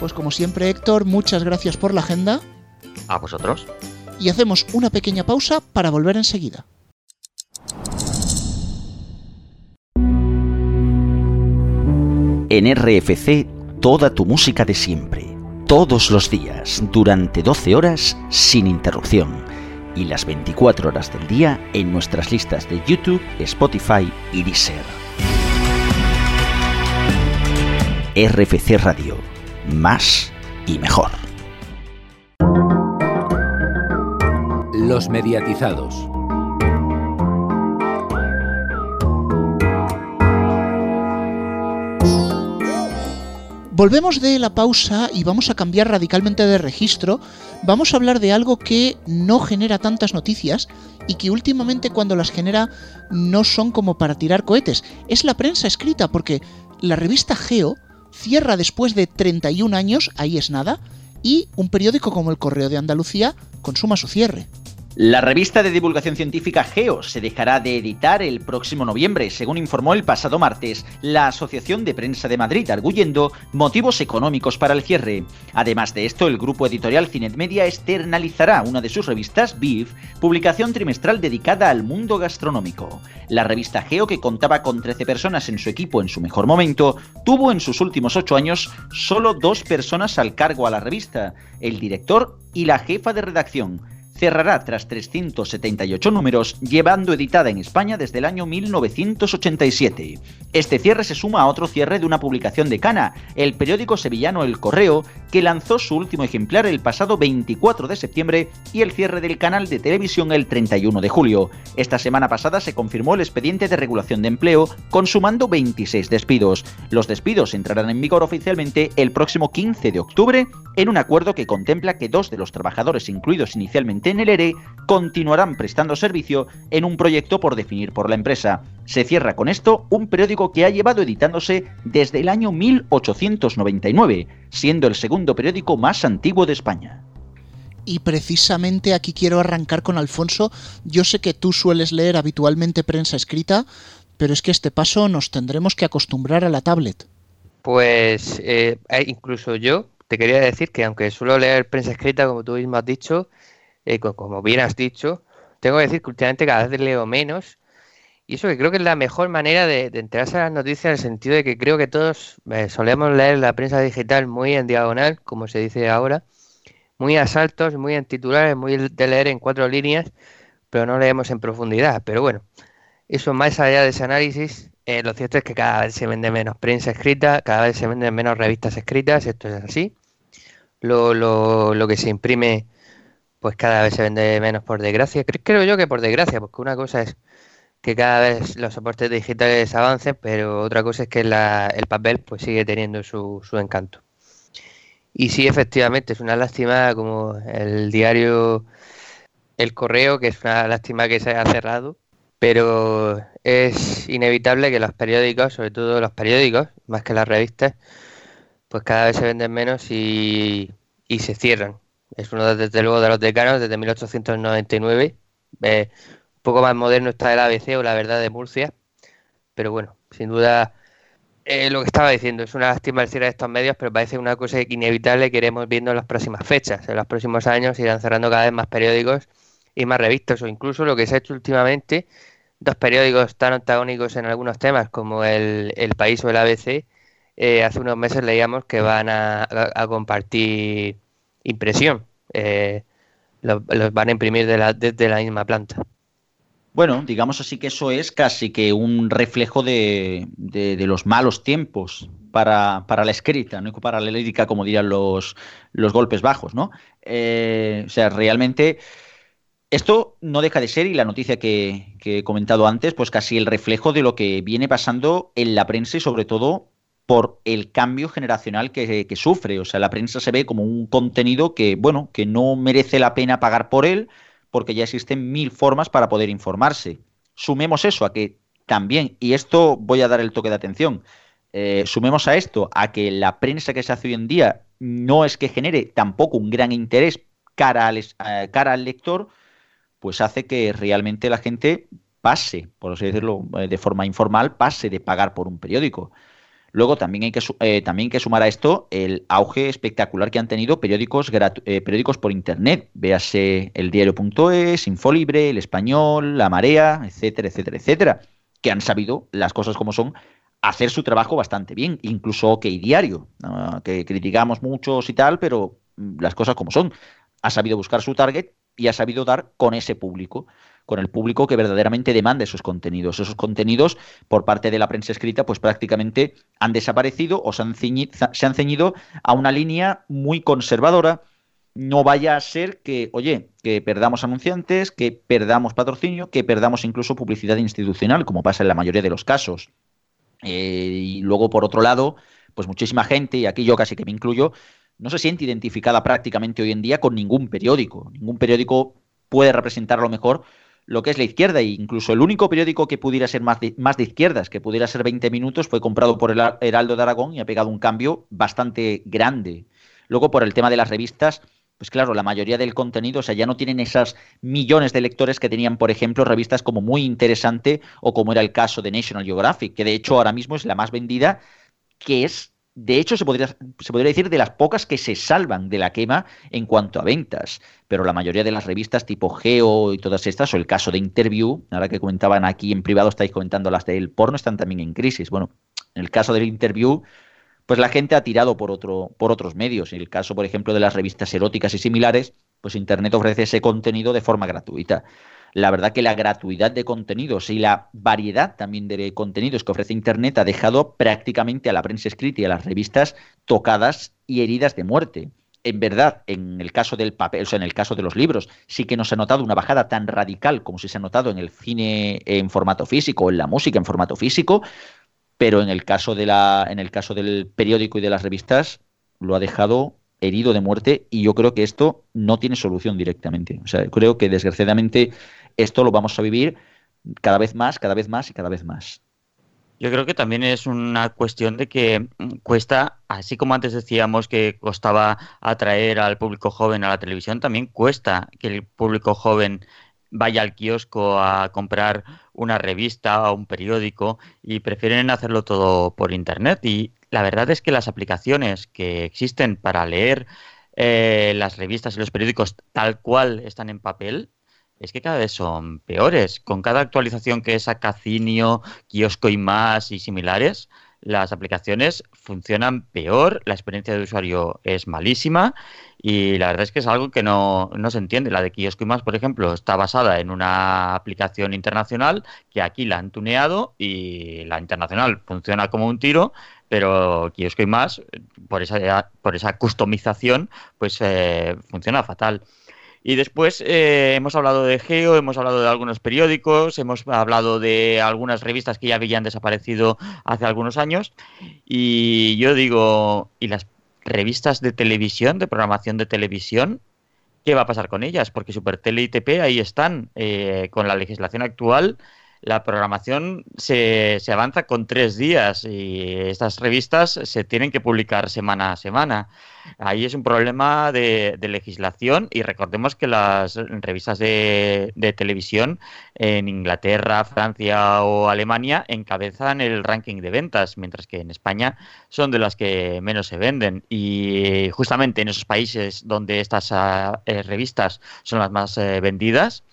Pues como siempre Héctor, muchas gracias por la agenda. A vosotros. Y hacemos una pequeña pausa para volver enseguida. En RFC, toda tu música de siempre, todos los días, durante 12 horas, sin interrupción y las 24 horas del día en nuestras listas de YouTube, Spotify y Deezer. RFC Radio, más y mejor. Los mediatizados. Volvemos de la pausa y vamos a cambiar radicalmente de registro. Vamos a hablar de algo que no genera tantas noticias y que últimamente cuando las genera no son como para tirar cohetes. Es la prensa escrita porque la revista Geo cierra después de 31 años, ahí es nada, y un periódico como el Correo de Andalucía consuma su cierre. La revista de divulgación científica GEO se dejará de editar el próximo noviembre, según informó el pasado martes la Asociación de Prensa de Madrid, arguyendo motivos económicos para el cierre. Además de esto, el grupo editorial Cinet Media externalizará una de sus revistas, BIF, publicación trimestral dedicada al mundo gastronómico. La revista GEO, que contaba con 13 personas en su equipo en su mejor momento, tuvo en sus últimos 8 años solo dos personas al cargo a la revista, el director y la jefa de redacción cerrará tras 378 números, llevando editada en España desde el año 1987. Este cierre se suma a otro cierre de una publicación de Cana, el periódico sevillano El Correo, que lanzó su último ejemplar el pasado 24 de septiembre y el cierre del canal de televisión el 31 de julio. Esta semana pasada se confirmó el expediente de regulación de empleo, consumando 26 despidos. Los despidos entrarán en vigor oficialmente el próximo 15 de octubre en un acuerdo que contempla que dos de los trabajadores incluidos inicialmente en el ERE continuarán prestando servicio en un proyecto por definir por la empresa. Se cierra con esto un periódico que ha llevado editándose desde el año 1899, siendo el segundo periódico más antiguo de España. Y precisamente aquí quiero arrancar con Alfonso. Yo sé que tú sueles leer habitualmente prensa escrita, pero es que este paso nos tendremos que acostumbrar a la tablet. Pues eh, eh, incluso yo te quería decir que aunque suelo leer prensa escrita, como tú mismo has dicho, eh, como bien has dicho, tengo que decir que últimamente cada vez leo menos. Y eso que creo que es la mejor manera de, enterarse a las noticias en el sentido de que creo que todos eh, solemos leer la prensa digital muy en diagonal, como se dice ahora, muy a saltos, muy en titulares, muy de leer en cuatro líneas, pero no leemos en profundidad. Pero bueno, eso más allá de ese análisis, eh, lo cierto es que cada vez se vende menos prensa escrita, cada vez se venden menos revistas escritas, esto es así. Lo, lo, lo que se imprime pues cada vez se vende menos por desgracia. Creo yo que por desgracia, porque una cosa es que cada vez los soportes digitales avancen, pero otra cosa es que el papel pues sigue teniendo su, su encanto. Y sí, efectivamente, es una lástima como el diario El Correo, que es una lástima que se haya cerrado, pero es inevitable que los periódicos, sobre todo los periódicos, más que las revistas, pues cada vez se venden menos y se cierran. Es uno, desde luego, de los decanos desde 1899. Eh, un poco más moderno está el ABC o la verdad de Murcia. Pero bueno, sin duda, eh, lo que estaba diciendo es una lástima el cierre de estos medios, pero parece una cosa inevitable que iremos viendo en las próximas fechas. En los próximos años irán cerrando cada vez más periódicos y más revistas, o incluso lo que se ha hecho últimamente, dos periódicos tan antagónicos en algunos temas como el, el País o el ABC. Eh, hace unos meses leíamos que van a, a compartir impresión. Eh, los, van a imprimir de la, desde la misma planta. Bueno, digamos así que eso es casi que un reflejo de, los malos tiempos para, la escrita, no para la lírica, como dirían los, los golpes bajos, ¿no? Eh, o sea, realmente Esto no deja de ser, y la noticia que, he comentado antes, pues casi el reflejo de lo que viene pasando en la prensa y sobre todo por el cambio generacional que, sufre. O sea, la prensa se ve como un contenido que, bueno, que no merece la pena pagar por él, porque ya existen mil formas para poder informarse. Sumemos eso a que también, y esto voy a dar el toque de atención, eh, sumemos a esto a que la prensa que se hace hoy en día no es que genere tampoco un gran interés cara al, eh, cara al lector, pues hace que realmente la gente pase, por así decirlo, eh, de forma informal, pase de pagar por un periódico. Luego también hay que, también que sumar a esto el auge espectacular que han tenido periódicos, periódicos por Internet, véase el diario.es, Infolibre, El Español, La Marea, etcétera, etcétera, etcétera, que han sabido las cosas como son hacer su trabajo bastante bien, incluso OK Diario, que criticamos muchos y tal, pero mm, las cosas como son. Ha sabido buscar su target y ha sabido dar con ese público, con el público que verdaderamente demanda esos contenidos. Esos contenidos por parte de la prensa escrita pues prácticamente han desaparecido o se han, ceñido, se han ceñido a una línea muy conservadora. No vaya a ser que, oye, que perdamos anunciantes, que perdamos patrocinio, que perdamos incluso publicidad institucional, como pasa en la mayoría de los casos. Eh, y luego, por otro lado, pues muchísima gente, y aquí yo casi que me incluyo, no se siente identificada prácticamente hoy en día con ningún periódico. Ningún periódico puede representar lo mejor lo que es la izquierda. E incluso el único periódico que pudiera ser más de, más de izquierdas, que pudiera ser 20 minutos, fue comprado por el Heraldo de Aragón y ha pegado un cambio bastante grande. Luego, por el tema de las revistas, pues claro, la mayoría del contenido, o sea, ya no tienen esas millones de lectores que tenían, por ejemplo, revistas como Muy Interesante o como era el caso de National Geographic, que de hecho ahora mismo es la más vendida, que es, de hecho, se podría, se podría decir de las pocas que se salvan de la quema en cuanto a ventas. Pero la mayoría de las revistas tipo Geo y todas estas, o el caso de Interview, ahora que comentaban aquí en privado, estáis comentando las del porno, están también en crisis. Bueno, en el caso del Interview pues la gente ha tirado por, otro, por otros medios. En el caso, por ejemplo, de las revistas eróticas y similares, pues Internet ofrece ese contenido de forma gratuita. La verdad que la gratuidad de contenidos y la variedad también de contenidos que ofrece Internet ha dejado prácticamente a la prensa escrita y a las revistas tocadas y heridas de muerte. En verdad, en el caso del papel, o sea, en el caso de los libros, sí que nos ha notado una bajada tan radical como si se ha notado en el cine en formato físico en la música en formato físico, pero en el caso de la en el caso del periódico y de las revistas lo ha dejado herido de muerte y yo creo que esto no tiene solución directamente. O sea, creo que desgraciadamente esto lo vamos a vivir cada vez más, cada vez más y cada vez más. Yo creo que también es una cuestión de que cuesta, así como antes decíamos que costaba atraer al público joven a la televisión, también cuesta que el público joven vaya al kiosco a comprar una revista o un periódico y prefieren hacerlo todo por internet. Y la verdad es que las aplicaciones que existen para leer eh, las revistas y los periódicos tal cual están en papel es que cada vez son peores. Con cada actualización que saca Cinio, Kiosco y más y similares, las aplicaciones funcionan peor, la experiencia de usuario es malísima y la verdad es que es algo que no, no se entiende. La de Kiosco y más, por ejemplo, está basada en una aplicación internacional que aquí la han tuneado y la internacional funciona como un tiro, pero Kiosco y más, por esa, por esa customización, pues eh, funciona fatal. Y después eh, hemos hablado de Geo, hemos hablado de algunos periódicos, hemos hablado de algunas revistas que ya habían desaparecido hace algunos años. Y yo digo, ¿y las revistas de televisión, de programación de televisión? ¿Qué va a pasar con ellas? Porque Supertele y TP ahí están. Eh, con la legislación actual la programación se, se, avanza con tres días y estas revistas se tienen que publicar semana a semana. Ahí es un problema de, legislación y recordemos que las revistas de, de, televisión en Inglaterra, Francia o Alemania encabezan el ranking de ventas, mientras que en España son de las que menos se venden. Y justamente en esos países donde estas eh, revistas son las más eh, vendidas,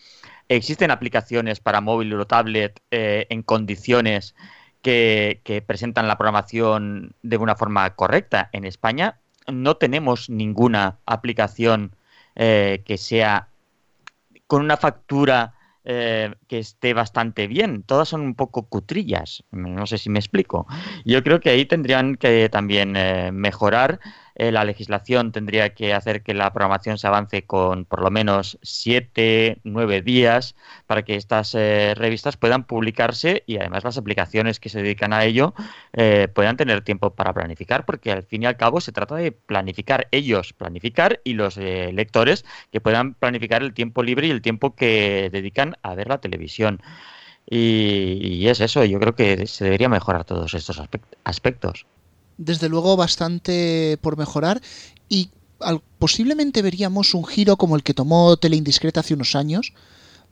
Existen aplicaciones para móvil o tablet eh, en condiciones que, presentan la programación de una forma correcta. En España no tenemos ninguna aplicación eh, que sea con una factura eh, que esté bastante bien. Todas son un poco cutrillas. No sé si me explico. Yo creo que ahí tendrían que también mejorar eh, la legislación tendría que hacer que la programación se avance con por lo menos siete, nueve días para que estas eh, revistas puedan publicarse y además las aplicaciones que se dedican a ello eh, puedan tener tiempo para planificar, porque al fin y al cabo se trata de planificar ellos, planificar y los lectores que puedan planificar el tiempo libre y el tiempo que dedican a ver la televisión. Y, es eso, yo creo que se debería mejorar todos estos aspectos. Desde luego bastante por mejorar y posiblemente veríamos un giro como el que tomó Teleindiscreta hace unos años,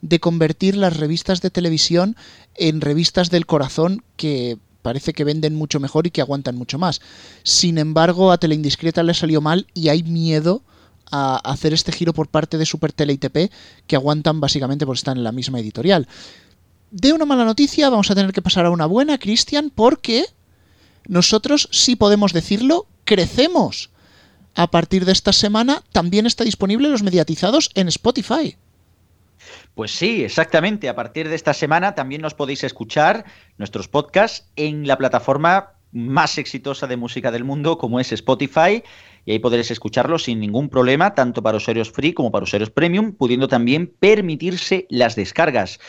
de convertir las revistas de televisión en revistas del corazón que parece que venden mucho mejor y que aguantan mucho más. Sin embargo, a Teleindiscreta le salió mal y hay miedo a hacer este giro por parte de Super Tele y TP, que aguantan básicamente porque están en la misma editorial de una mala noticia vamos a tener que pasar a una buena, Cristian, porque nosotros, sí podemos decirlo, crecemos. A partir de esta semana también está disponible los mediatizados en Spotify. Pues sí, exactamente. A partir de esta semana también nos podéis escuchar nuestros podcasts en la plataforma más exitosa de música del mundo como es Spotify y ahí podréis escucharlos sin ningún problema, tanto para usuarios free como para usuarios premium, pudiendo también permitirse las descargas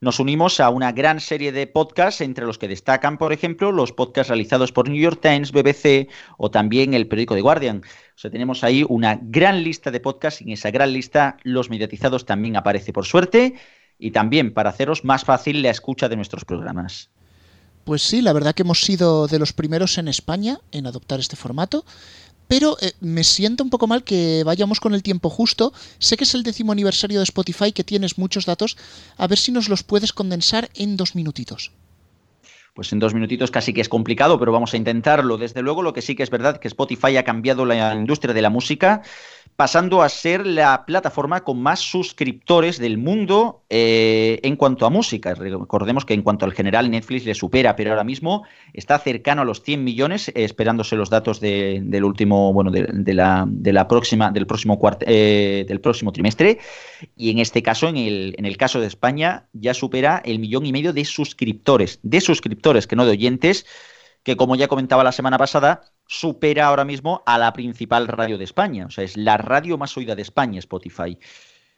nos unimos a una gran serie de podcasts, entre los que destacan, por ejemplo, los podcasts realizados por New York Times, BBC o también el periódico The Guardian. O sea, tenemos ahí una gran lista de podcasts y en esa gran lista los mediatizados también aparece por suerte y también para haceros más fácil la escucha de nuestros programas. Pues sí, la verdad que hemos sido de los primeros en España en adoptar este formato pero eh, me siento un poco mal que vayamos con el tiempo justo. Sé que es el décimo aniversario de Spotify, que tienes muchos datos. A ver si nos los puedes condensar en dos minutitos. Pues en dos minutitos casi que es complicado, pero vamos a intentarlo. Desde luego, lo que sí que es verdad que Spotify ha cambiado la industria de la música pasando a ser la plataforma con más suscriptores del mundo eh, en cuanto a música. Recordemos que en cuanto al general Netflix le supera, pero ahora mismo está cercano a los 100 millones, eh, esperándose los datos del último, bueno, de, la, próxima, del próximo eh, del próximo trimestre. Y en este caso, en el, en el caso de España, ya supera el millón y medio de suscriptores, de suscriptores, que no de oyentes que como ya comentaba la semana pasada, supera ahora mismo a la principal radio de España. O sea, es la radio más oída de España, Spotify.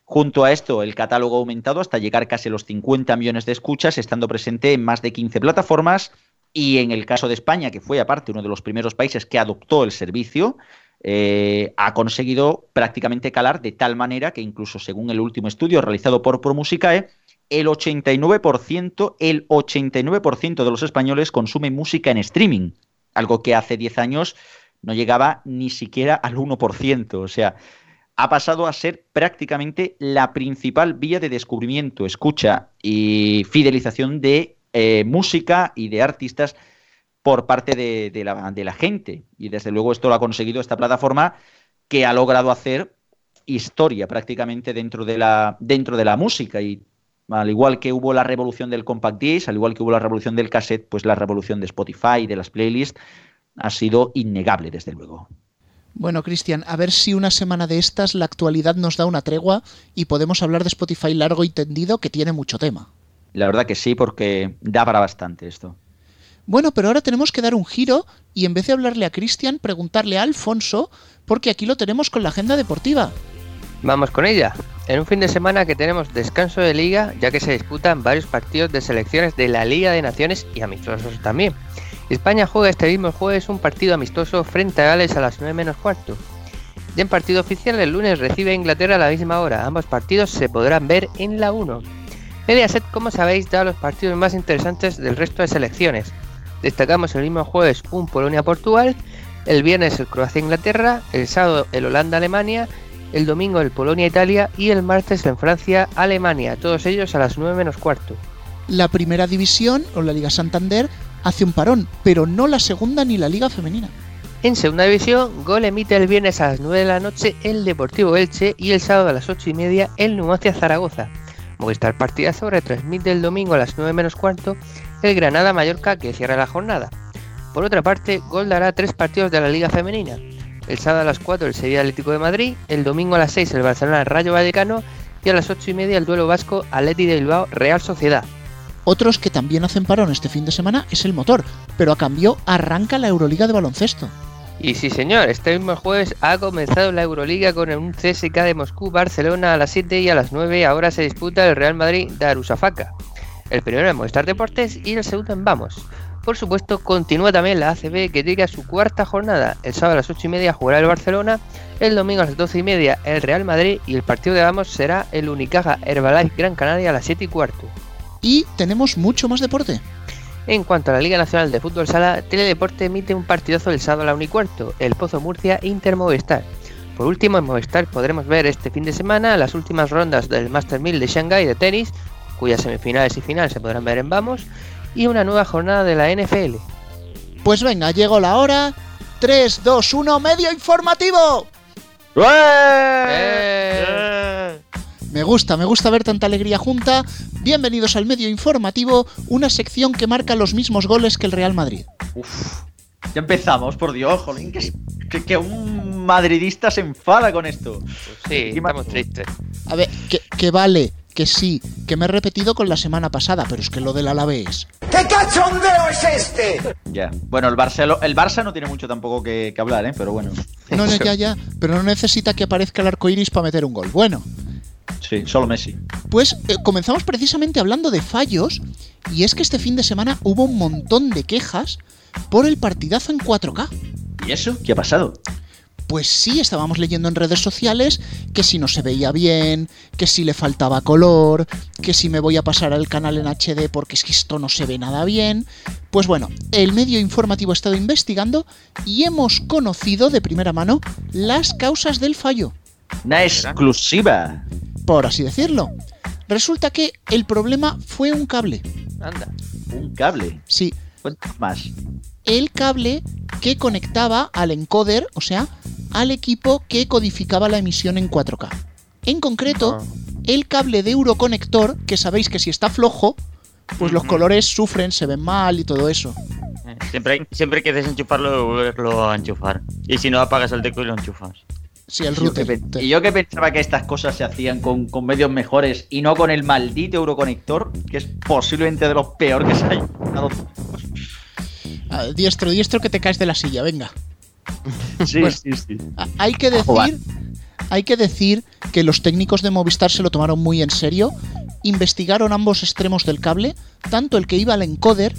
Junto a esto, el catálogo ha aumentado hasta llegar casi a los 50 millones de escuchas, estando presente en más de 15 plataformas. Y en el caso de España, que fue aparte uno de los primeros países que adoptó el servicio, eh, ha conseguido prácticamente calar de tal manera que incluso según el último estudio realizado por ProMusicae, el 89%, el 89% de los españoles consumen música en streaming, algo que hace 10 años no llegaba ni siquiera al 1%, o sea, ha pasado a ser prácticamente la principal vía de descubrimiento, escucha y fidelización de eh, música y de artistas por parte de, la, de la gente. Y desde luego esto lo ha conseguido esta plataforma que ha logrado hacer historia prácticamente dentro de la, dentro de la música y al igual que hubo la revolución del compact disc, al igual que hubo la revolución del cassette, pues la revolución de Spotify, de las playlists, ha sido innegable, desde luego. Bueno, Cristian, a ver si una semana de estas la actualidad nos da una tregua y podemos hablar de Spotify largo y tendido, que tiene mucho tema. La verdad que sí, porque da para bastante esto. Bueno, pero ahora tenemos que dar un giro y en vez de hablarle a Cristian, preguntarle a Alfonso, porque aquí lo tenemos con la agenda deportiva. Vamos con ella. En un fin de semana que tenemos descanso de liga, ya que se disputan varios partidos de selecciones de la Liga de Naciones y amistosos también. España juega este mismo jueves un partido amistoso frente a Gales a las 9 menos cuarto. Y en partido oficial el lunes recibe a Inglaterra a la misma hora. Ambos partidos se podrán ver en la 1. Mediaset, como sabéis, da los partidos más interesantes del resto de selecciones. Destacamos el mismo jueves un Polonia-Portugal, el viernes el Croacia-Inglaterra, el sábado el Holanda-Alemania el domingo el Polonia-Italia y el martes en Francia-Alemania, todos ellos a las 9 menos cuarto. La primera división, o la Liga Santander, hace un parón, pero no la segunda ni la Liga Femenina. En segunda división, Gol emite el viernes a las 9 de la noche el Deportivo Elche y el sábado a las 8 y media el Numancia Zaragoza. Movistar Partidazo retransmite el domingo a las 9 menos cuarto el Granada Mallorca que cierra la jornada. Por otra parte, Gol dará tres partidos de la Liga Femenina el sábado a las 4 el Sevilla Atlético de Madrid, el domingo a las 6 el Barcelona Rayo Vallecano y a las 8 y media el duelo vasco Atleti de Bilbao Real Sociedad. Otros que también hacen parón este fin de semana es el motor, pero a cambio arranca la Euroliga de baloncesto. Y sí, señor, este mismo jueves ha comenzado la Euroliga con un CSK de Moscú, Barcelona a las 7 y a las 9 ahora se disputa el Real Madrid de Arusafaka. El primero en Movistar Deportes y el segundo en Vamos. Por supuesto, continúa también la ACB que llega a su cuarta jornada. El sábado a las 8 y media jugará el Barcelona, el domingo a las 12 y media el Real Madrid y el partido de Vamos será el Unicaja Herbalife Gran Canaria a las 7 y cuarto. Y tenemos mucho más deporte. En cuanto a la Liga Nacional de Fútbol Sala, Teledeporte emite un partidazo el sábado a la 1 y cuarto, el Pozo Murcia Inter Movistar. Por último, en Movistar podremos ver este fin de semana las últimas rondas del Master 1000 de Shanghai de tenis, cuyas semifinales y finales se podrán ver en Vamos, y una nueva jornada de la NFL. Pues venga, llegó la hora. 3, 2, 1, medio informativo. ¡Eh! Me gusta, me gusta ver tanta alegría junta. Bienvenidos al medio informativo, una sección que marca los mismos goles que el Real Madrid. Uf, ya empezamos, por Dios, jolín, que, que- que un madridista se enfada con esto. Pues sí, estamos tristes. A ver, que, que vale, que sí, que me he repetido con la semana pasada, pero es que lo del Alavés. Ya. Bueno, el, Barcelo- el Barça no tiene mucho tampoco que, que hablar, ¿eh? Pero bueno. No, no, ya, ya, pero no necesita que aparezca el arco iris para meter un gol. Bueno, Sí, solo Messi. pues eh, comenzamos precisamente hablando de fallos, y es que este fin de semana hubo un montón de quejas por el partidazo en 4K. ¿Y eso? ¿Qué ha pasado? Pues sí, estábamos leyendo en redes sociales que si no se veía bien, que si le faltaba color, que si me voy a pasar al canal en HD porque es que esto no se ve nada bien. Pues bueno, el medio informativo ha estado investigando y hemos conocido de primera mano las causas del fallo, Una exclusiva. por así decirlo. Resulta que el problema fue un cable. Anda. Un cable. Sí, Cuéntanos más. el cable que conectaba al encoder, o sea, al equipo que codificaba la emisión en 4K. En concreto, Ah. el cable de Euroconector, que sabéis que si está flojo, pues los colores sufren, se ven mal y todo eso. Eh, Siempre hay, siempre que desenchufarlo y volverlo a enchufar. Y si no, apagas el deco y lo enchufas. Sí, el Y yo, que, router. y yo que pensaba que estas cosas se hacían con, con medios mejores y no con el maldito Euroconector, que es posiblemente de los peores que se haya. Ah, diestro, diestro que te caes de la silla, venga. Sí, Pues- sí, sí. Hay que decir, hay que decir que los técnicos de Movistar se lo tomaron muy en serio, investigaron ambos extremos del cable, tanto el que iba al encoder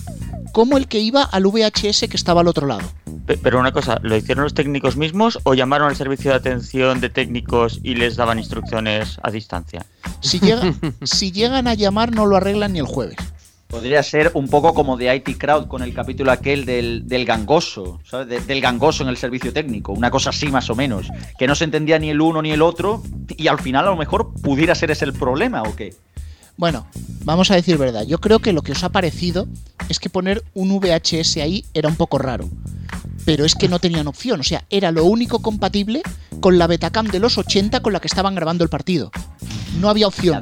como el que iba al VHS que estaba al otro lado. Pe- Pero una cosa, ¿lo hicieron los técnicos mismos o llamaron al servicio de atención de técnicos y les daban instrucciones a distancia? Si, llega- *laughs* si llegan a llamar no lo arreglan ni el jueves. Podría ser un poco como de IT Crowd con el capítulo aquel del, del gangoso, ¿sabes? De- del gangoso en el servicio técnico, una cosa así más o menos, que no se entendía ni el uno ni el otro y al final a lo mejor pudiera ser ese el problema o qué. Bueno, vamos a decir verdad. Yo creo que lo que os ha parecido es que poner un VHS ahí era un poco raro. Pero es que no tenían opción. O sea, era lo único compatible con la Betacam de los 80 con la que estaban grabando el partido. No había opción.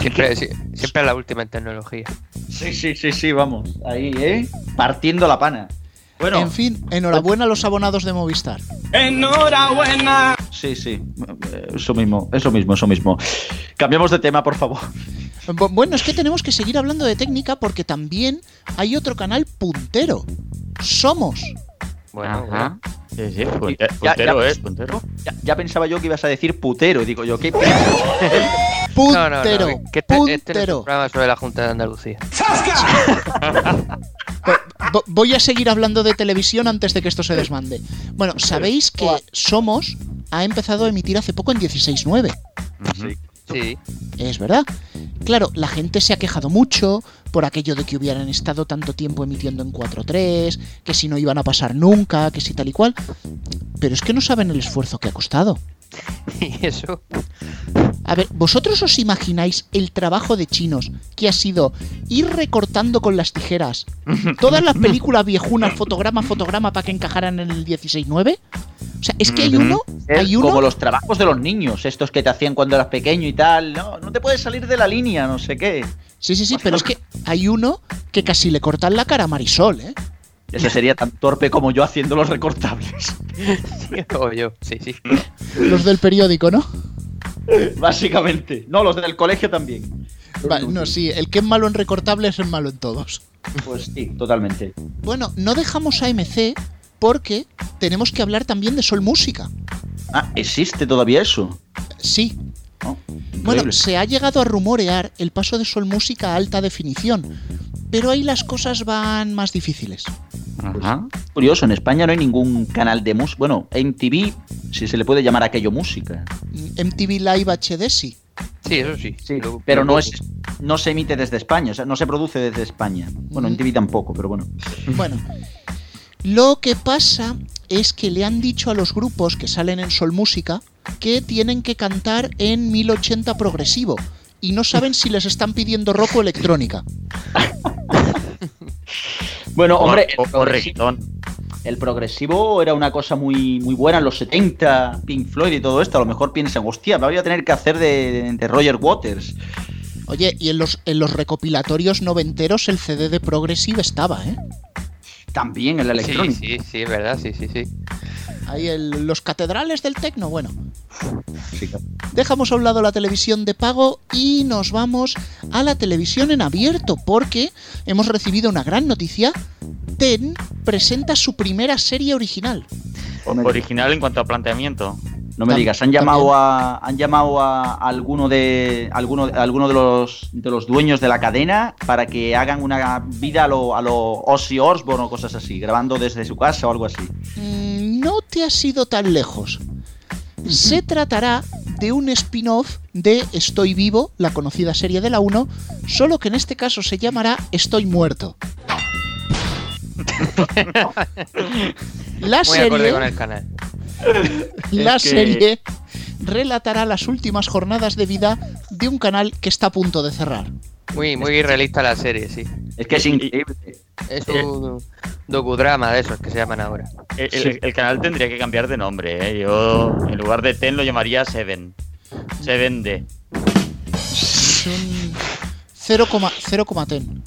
Siempre, siempre la última en tecnología. Sí, sí, sí, sí, vamos. Ahí, ¿eh? Partiendo la pana. Bueno, En fin, enhorabuena a los abonados de Movistar. sí, sí. Eso mismo, eso mismo, eso mismo. Cambiamos de tema, por favor. Bu- Bueno, es que tenemos que seguir hablando de técnica porque también hay otro canal puntero. Somos. Bueno, Ajá. Sí, sí, punte- Ya- puntero ya- es, puntero. Ya, ya pensaba yo que ibas a decir putero. Digo yo, ¿qué? *laughs* No, no, no, Puntero. que este, este no es puntero. un programa sobre la Junta de Andalucía. *laughs* Vo- Voy a seguir hablando de televisión antes de que esto se desmande. Bueno, sabéis que Somos ha empezado a emitir hace poco en 16.9. Ujú. Sí. Es verdad. Claro, la gente se ha quejado mucho por aquello de que hubieran estado tanto tiempo emitiendo en 4.3, que si no iban a pasar nunca, que si tal y cual. Pero es que no saben el esfuerzo que ha costado. *laughs* Y eso. A ver, ¿vosotros os imagináis el trabajo de chinos que ha sido ir recortando con las tijeras todas las películas viejunas, fotograma a fotograma, para que encajaran en el 16.9? O sea, es que hay uno, Es hay uno como los trabajos de los niños, estos que te hacían cuando eras pequeño y tal. No, no te puedes salir de la línea, no sé qué. Sí, sí, sí, pero es que hay uno que casi le cortan la cara a Marisol, ¿eh? Ese sería tan torpe como yo haciendo los recortables. *laughs* O yo, sí, sí. Los del periódico, ¿no? Básicamente. No, los del colegio también. Va, no, sí, el que es malo en recortables es malo en todos. Pues sí, totalmente. Bueno, no dejamos a MC porque tenemos que hablar también de Sol Música. Ah, ¿existe todavía eso? Sí. Bueno, se ha llegado a rumorear el paso de Sol Música a alta definición, pero ahí las cosas van más difíciles. Ajá. Curioso, en España no hay ningún canal de música. Bueno, MTV, si se le puede llamar aquello música. Mm, MTV Live HD sí. Sí, eso sí. Pero no es no se emite desde España, o sea, no se produce desde España. Bueno, Ujú. MTV tampoco, pero bueno. Bueno, lo que pasa es que le han dicho a los grupos que salen en Sol Música que tienen que cantar en 1080 progresivo y no saben si les están pidiendo rock o electrónica. *laughs* Bueno, hombre, o, el o progresivo, reggaetón. el progresivo era una cosa muy, muy buena en los 70, Pink Floyd y todo esto. A lo mejor piensan, hostia, me voy a tener que hacer de, de Roger Waters. Oye, y en los, en los recopilatorios noventeros el CD de Progressive estaba, ¿eh? También en la Sí, electrónica. sí, sí, es verdad, sí, sí, sí. Ahí el- los catedrales del tecno, bueno. Sí. Dejamos a un lado la televisión de pago y nos vamos a la televisión en abierto porque hemos recibido una gran noticia. TEN presenta su primera serie original. Original en cuanto a planteamiento. No me digas, han llamado a han llamado a alguno de alguno, a alguno de los de los dueños de la cadena para que hagan una vida a lo, a lo Ozzy Osbourne o cosas así, grabando desde su casa o algo así. Mm, No te has ido tan lejos. Se tratará de un spin-off de Estoy vivo, la conocida serie de la 1, solo que en este caso se llamará Estoy muerto. La Muy serie, con el canal. la Es que- serie relatará las últimas jornadas de vida de un canal que está a punto de cerrar. Muy, muy realista la serie, sí. Es que es increíble. Es un docudrama de esos que se llaman ahora. El, el- el canal tendría que cambiar de nombre, ¿eh? Yo en lugar de Ten lo llamaría Seven. Seven D. Es un 0,10.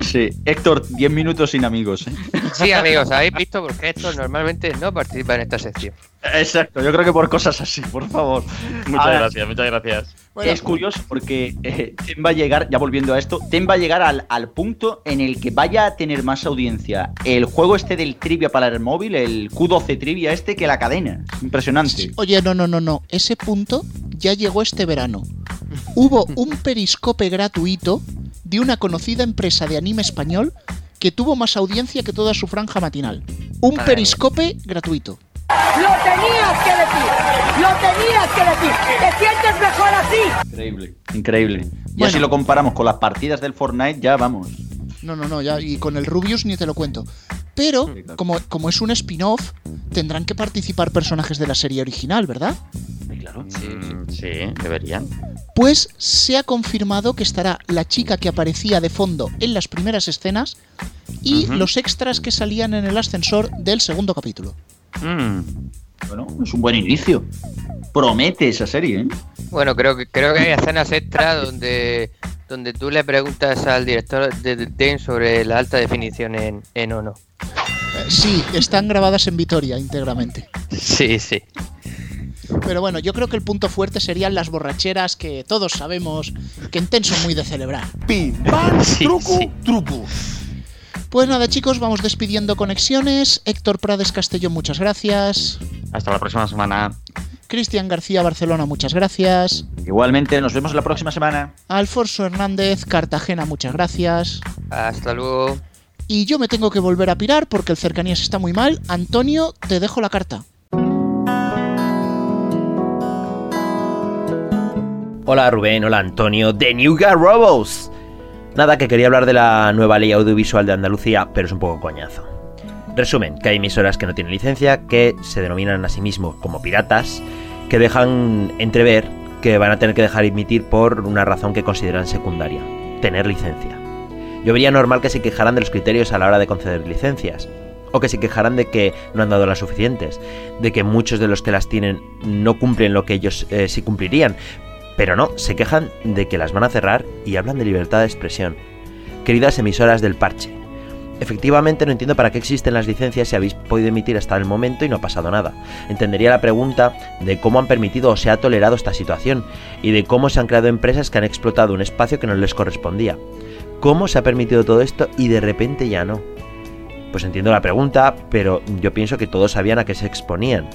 Sí, Héctor, 10 minutos sin amigos. ¿eh? Sí, amigos, habéis visto porque estos normalmente no participan en esta sección. Exacto, yo creo que por cosas así, por favor. Muchas Ahora, gracias, muchas gracias. es curioso porque eh, Ten va a llegar, ya volviendo a esto, Ten va a llegar al, al punto en el que vaya a tener más audiencia el juego este del trivia para el móvil, el Q12 trivia este, que la cadena. Es Impresionante. Oye, no, no, no, no. Ese punto ya llegó este verano. Hubo un periscope gratuito de una conocida empresa de anime español que tuvo más audiencia que toda su franja matinal. Un periscope gratuito. ¡Lo tenías que decir! ¡Lo tenías que decir! ¡Te sientes mejor así! Increíble. Increíble. Ya Bueno. si lo comparamos con las partidas del Fortnite, ya vamos. No, no, no, ya, y con el Rubius ni te lo cuento. Pero, como, como es un spin-off, tendrán que participar personajes de la serie original, ¿verdad? Claro. Mm, sí, deberían. Pues se ha confirmado que estará la chica que aparecía de fondo en las primeras escenas y los extras que salían en el ascensor del segundo capítulo. Mm. Bueno, es un buen inicio. Promete esa serie, ¿eh? Bueno, creo que creo que hay escenas extra donde donde tú le preguntas al director de TEN sobre la alta definición en, en Ono. Sí, están grabadas en Vitoria íntegramente. Sí, sí. Pero bueno, yo creo que el punto fuerte serían las borracheras que todos sabemos que en TEN son muy de celebrar. Pim, pam, *laughs* Sí, truco, sí. truco. Pues nada chicos, vamos despidiendo conexiones. Héctor Prades Castellón, muchas gracias. Hasta la próxima semana. Cristian García Barcelona, muchas gracias. Igualmente, nos vemos la próxima semana. Alfonso Hernández Cartagena, muchas gracias. Hasta luego. Y yo me tengo que volver a pirar porque el cercanías está muy mal. Antonio, te dejo la carta. Hola Rubén, hola Antonio, de New Gar Robots. Nada, que quería hablar de la nueva ley audiovisual de Andalucía, pero es un poco coñazo. Resumen, que hay emisoras que no tienen licencia, que se denominan a sí mismos como piratas, que dejan entrever que van a tener que dejar emitir por una razón que consideran secundaria, tener licencia. Yo vería normal que se quejaran de los criterios a la hora de conceder licencias, o que se quejaran de que no han dado las suficientes, de que muchos de los que las tienen no cumplen lo que ellos eh, sí cumplirían, pero no, se quejan de que las van a cerrar y hablan de libertad de expresión. Queridas emisoras del parche, efectivamente no entiendo para qué existen las licencias si habéis podido emitir hasta el momento y no ha pasado nada. Entendería la pregunta de cómo han permitido o se ha tolerado esta situación y de cómo se han creado empresas que han explotado un espacio que no les correspondía. ¿Cómo se ha permitido todo esto y de repente ya no? Pues entiendo la pregunta, pero yo pienso que todos sabían a qué se exponían.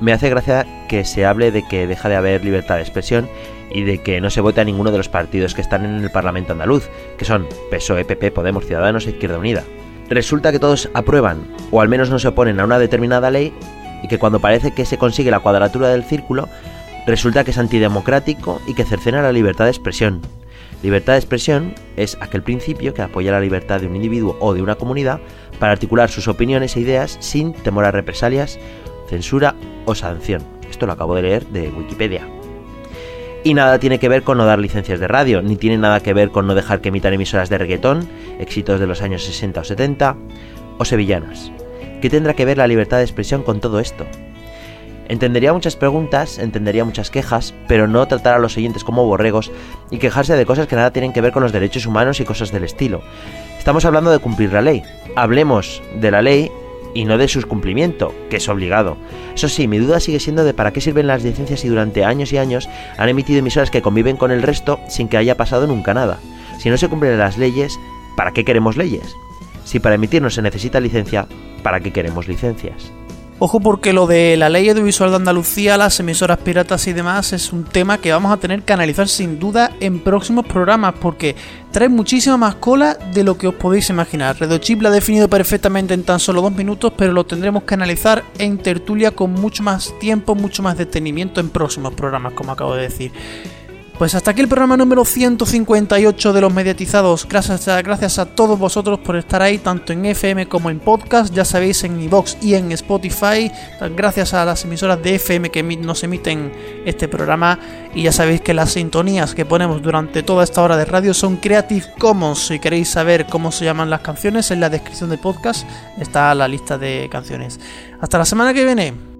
Me hace gracia que se hable de que deja de haber libertad de expresión y de que no se vote a ninguno de los partidos que están en el Parlamento andaluz, que son PSOE, PP, Podemos, Ciudadanos e Izquierda Unida. Resulta que todos aprueban, o al menos no se oponen a una determinada ley, y que cuando parece que se consigue la cuadratura del círculo, resulta que es antidemocrático y que cercena la libertad de expresión. Libertad de expresión es aquel principio que apoya la libertad de un individuo o de una comunidad para articular sus opiniones e ideas sin temor a represalias, censura o sanción. Esto lo acabo de leer de Wikipedia. Y nada tiene que ver con no dar licencias de radio, ni tiene nada que ver con no dejar que emitan emisoras de reggaetón, éxitos de los años 60 o 70, o sevillanas. ¿Qué tendrá que ver la libertad de expresión con todo esto? Entendería muchas preguntas, entendería muchas quejas, pero no tratar a los oyentes como borregos y quejarse de cosas que nada tienen que ver con los derechos humanos y cosas del estilo. Estamos hablando de cumplir la ley. Hablemos de la ley y no de su cumplimiento, que es obligado. Eso sí, mi duda sigue siendo de para qué sirven las licencias si durante años y años han emitido emisoras que conviven con el resto sin que haya pasado nunca nada. Si no se cumplen las leyes, ¿para qué queremos leyes? Si para emitir no se necesita licencia, ¿para qué queremos licencias? Ojo porque lo de la ley audiovisual de Andalucía, las emisoras piratas y demás es un tema que vamos a tener que analizar sin duda en próximos programas porque trae muchísima más cola de lo que os podéis imaginar. Redo Chip la ha definido perfectamente en tan solo dos minutos, pero lo tendremos que analizar en tertulia con mucho más tiempo, mucho más detenimiento en próximos programas, como acabo de decir. Pues hasta aquí el programa número 158 de los mediatizados. Gracias a, gracias a todos vosotros por estar ahí, tanto en FM como en podcast. Ya sabéis, en iVox y en Spotify. Gracias a las emisoras de FM que nos emiten este programa. Y ya sabéis que las sintonías que ponemos durante toda esta hora de radio son Creative Commons. Si queréis saber cómo se llaman las canciones, en la descripción del podcast está la lista de canciones. Hasta la semana que viene.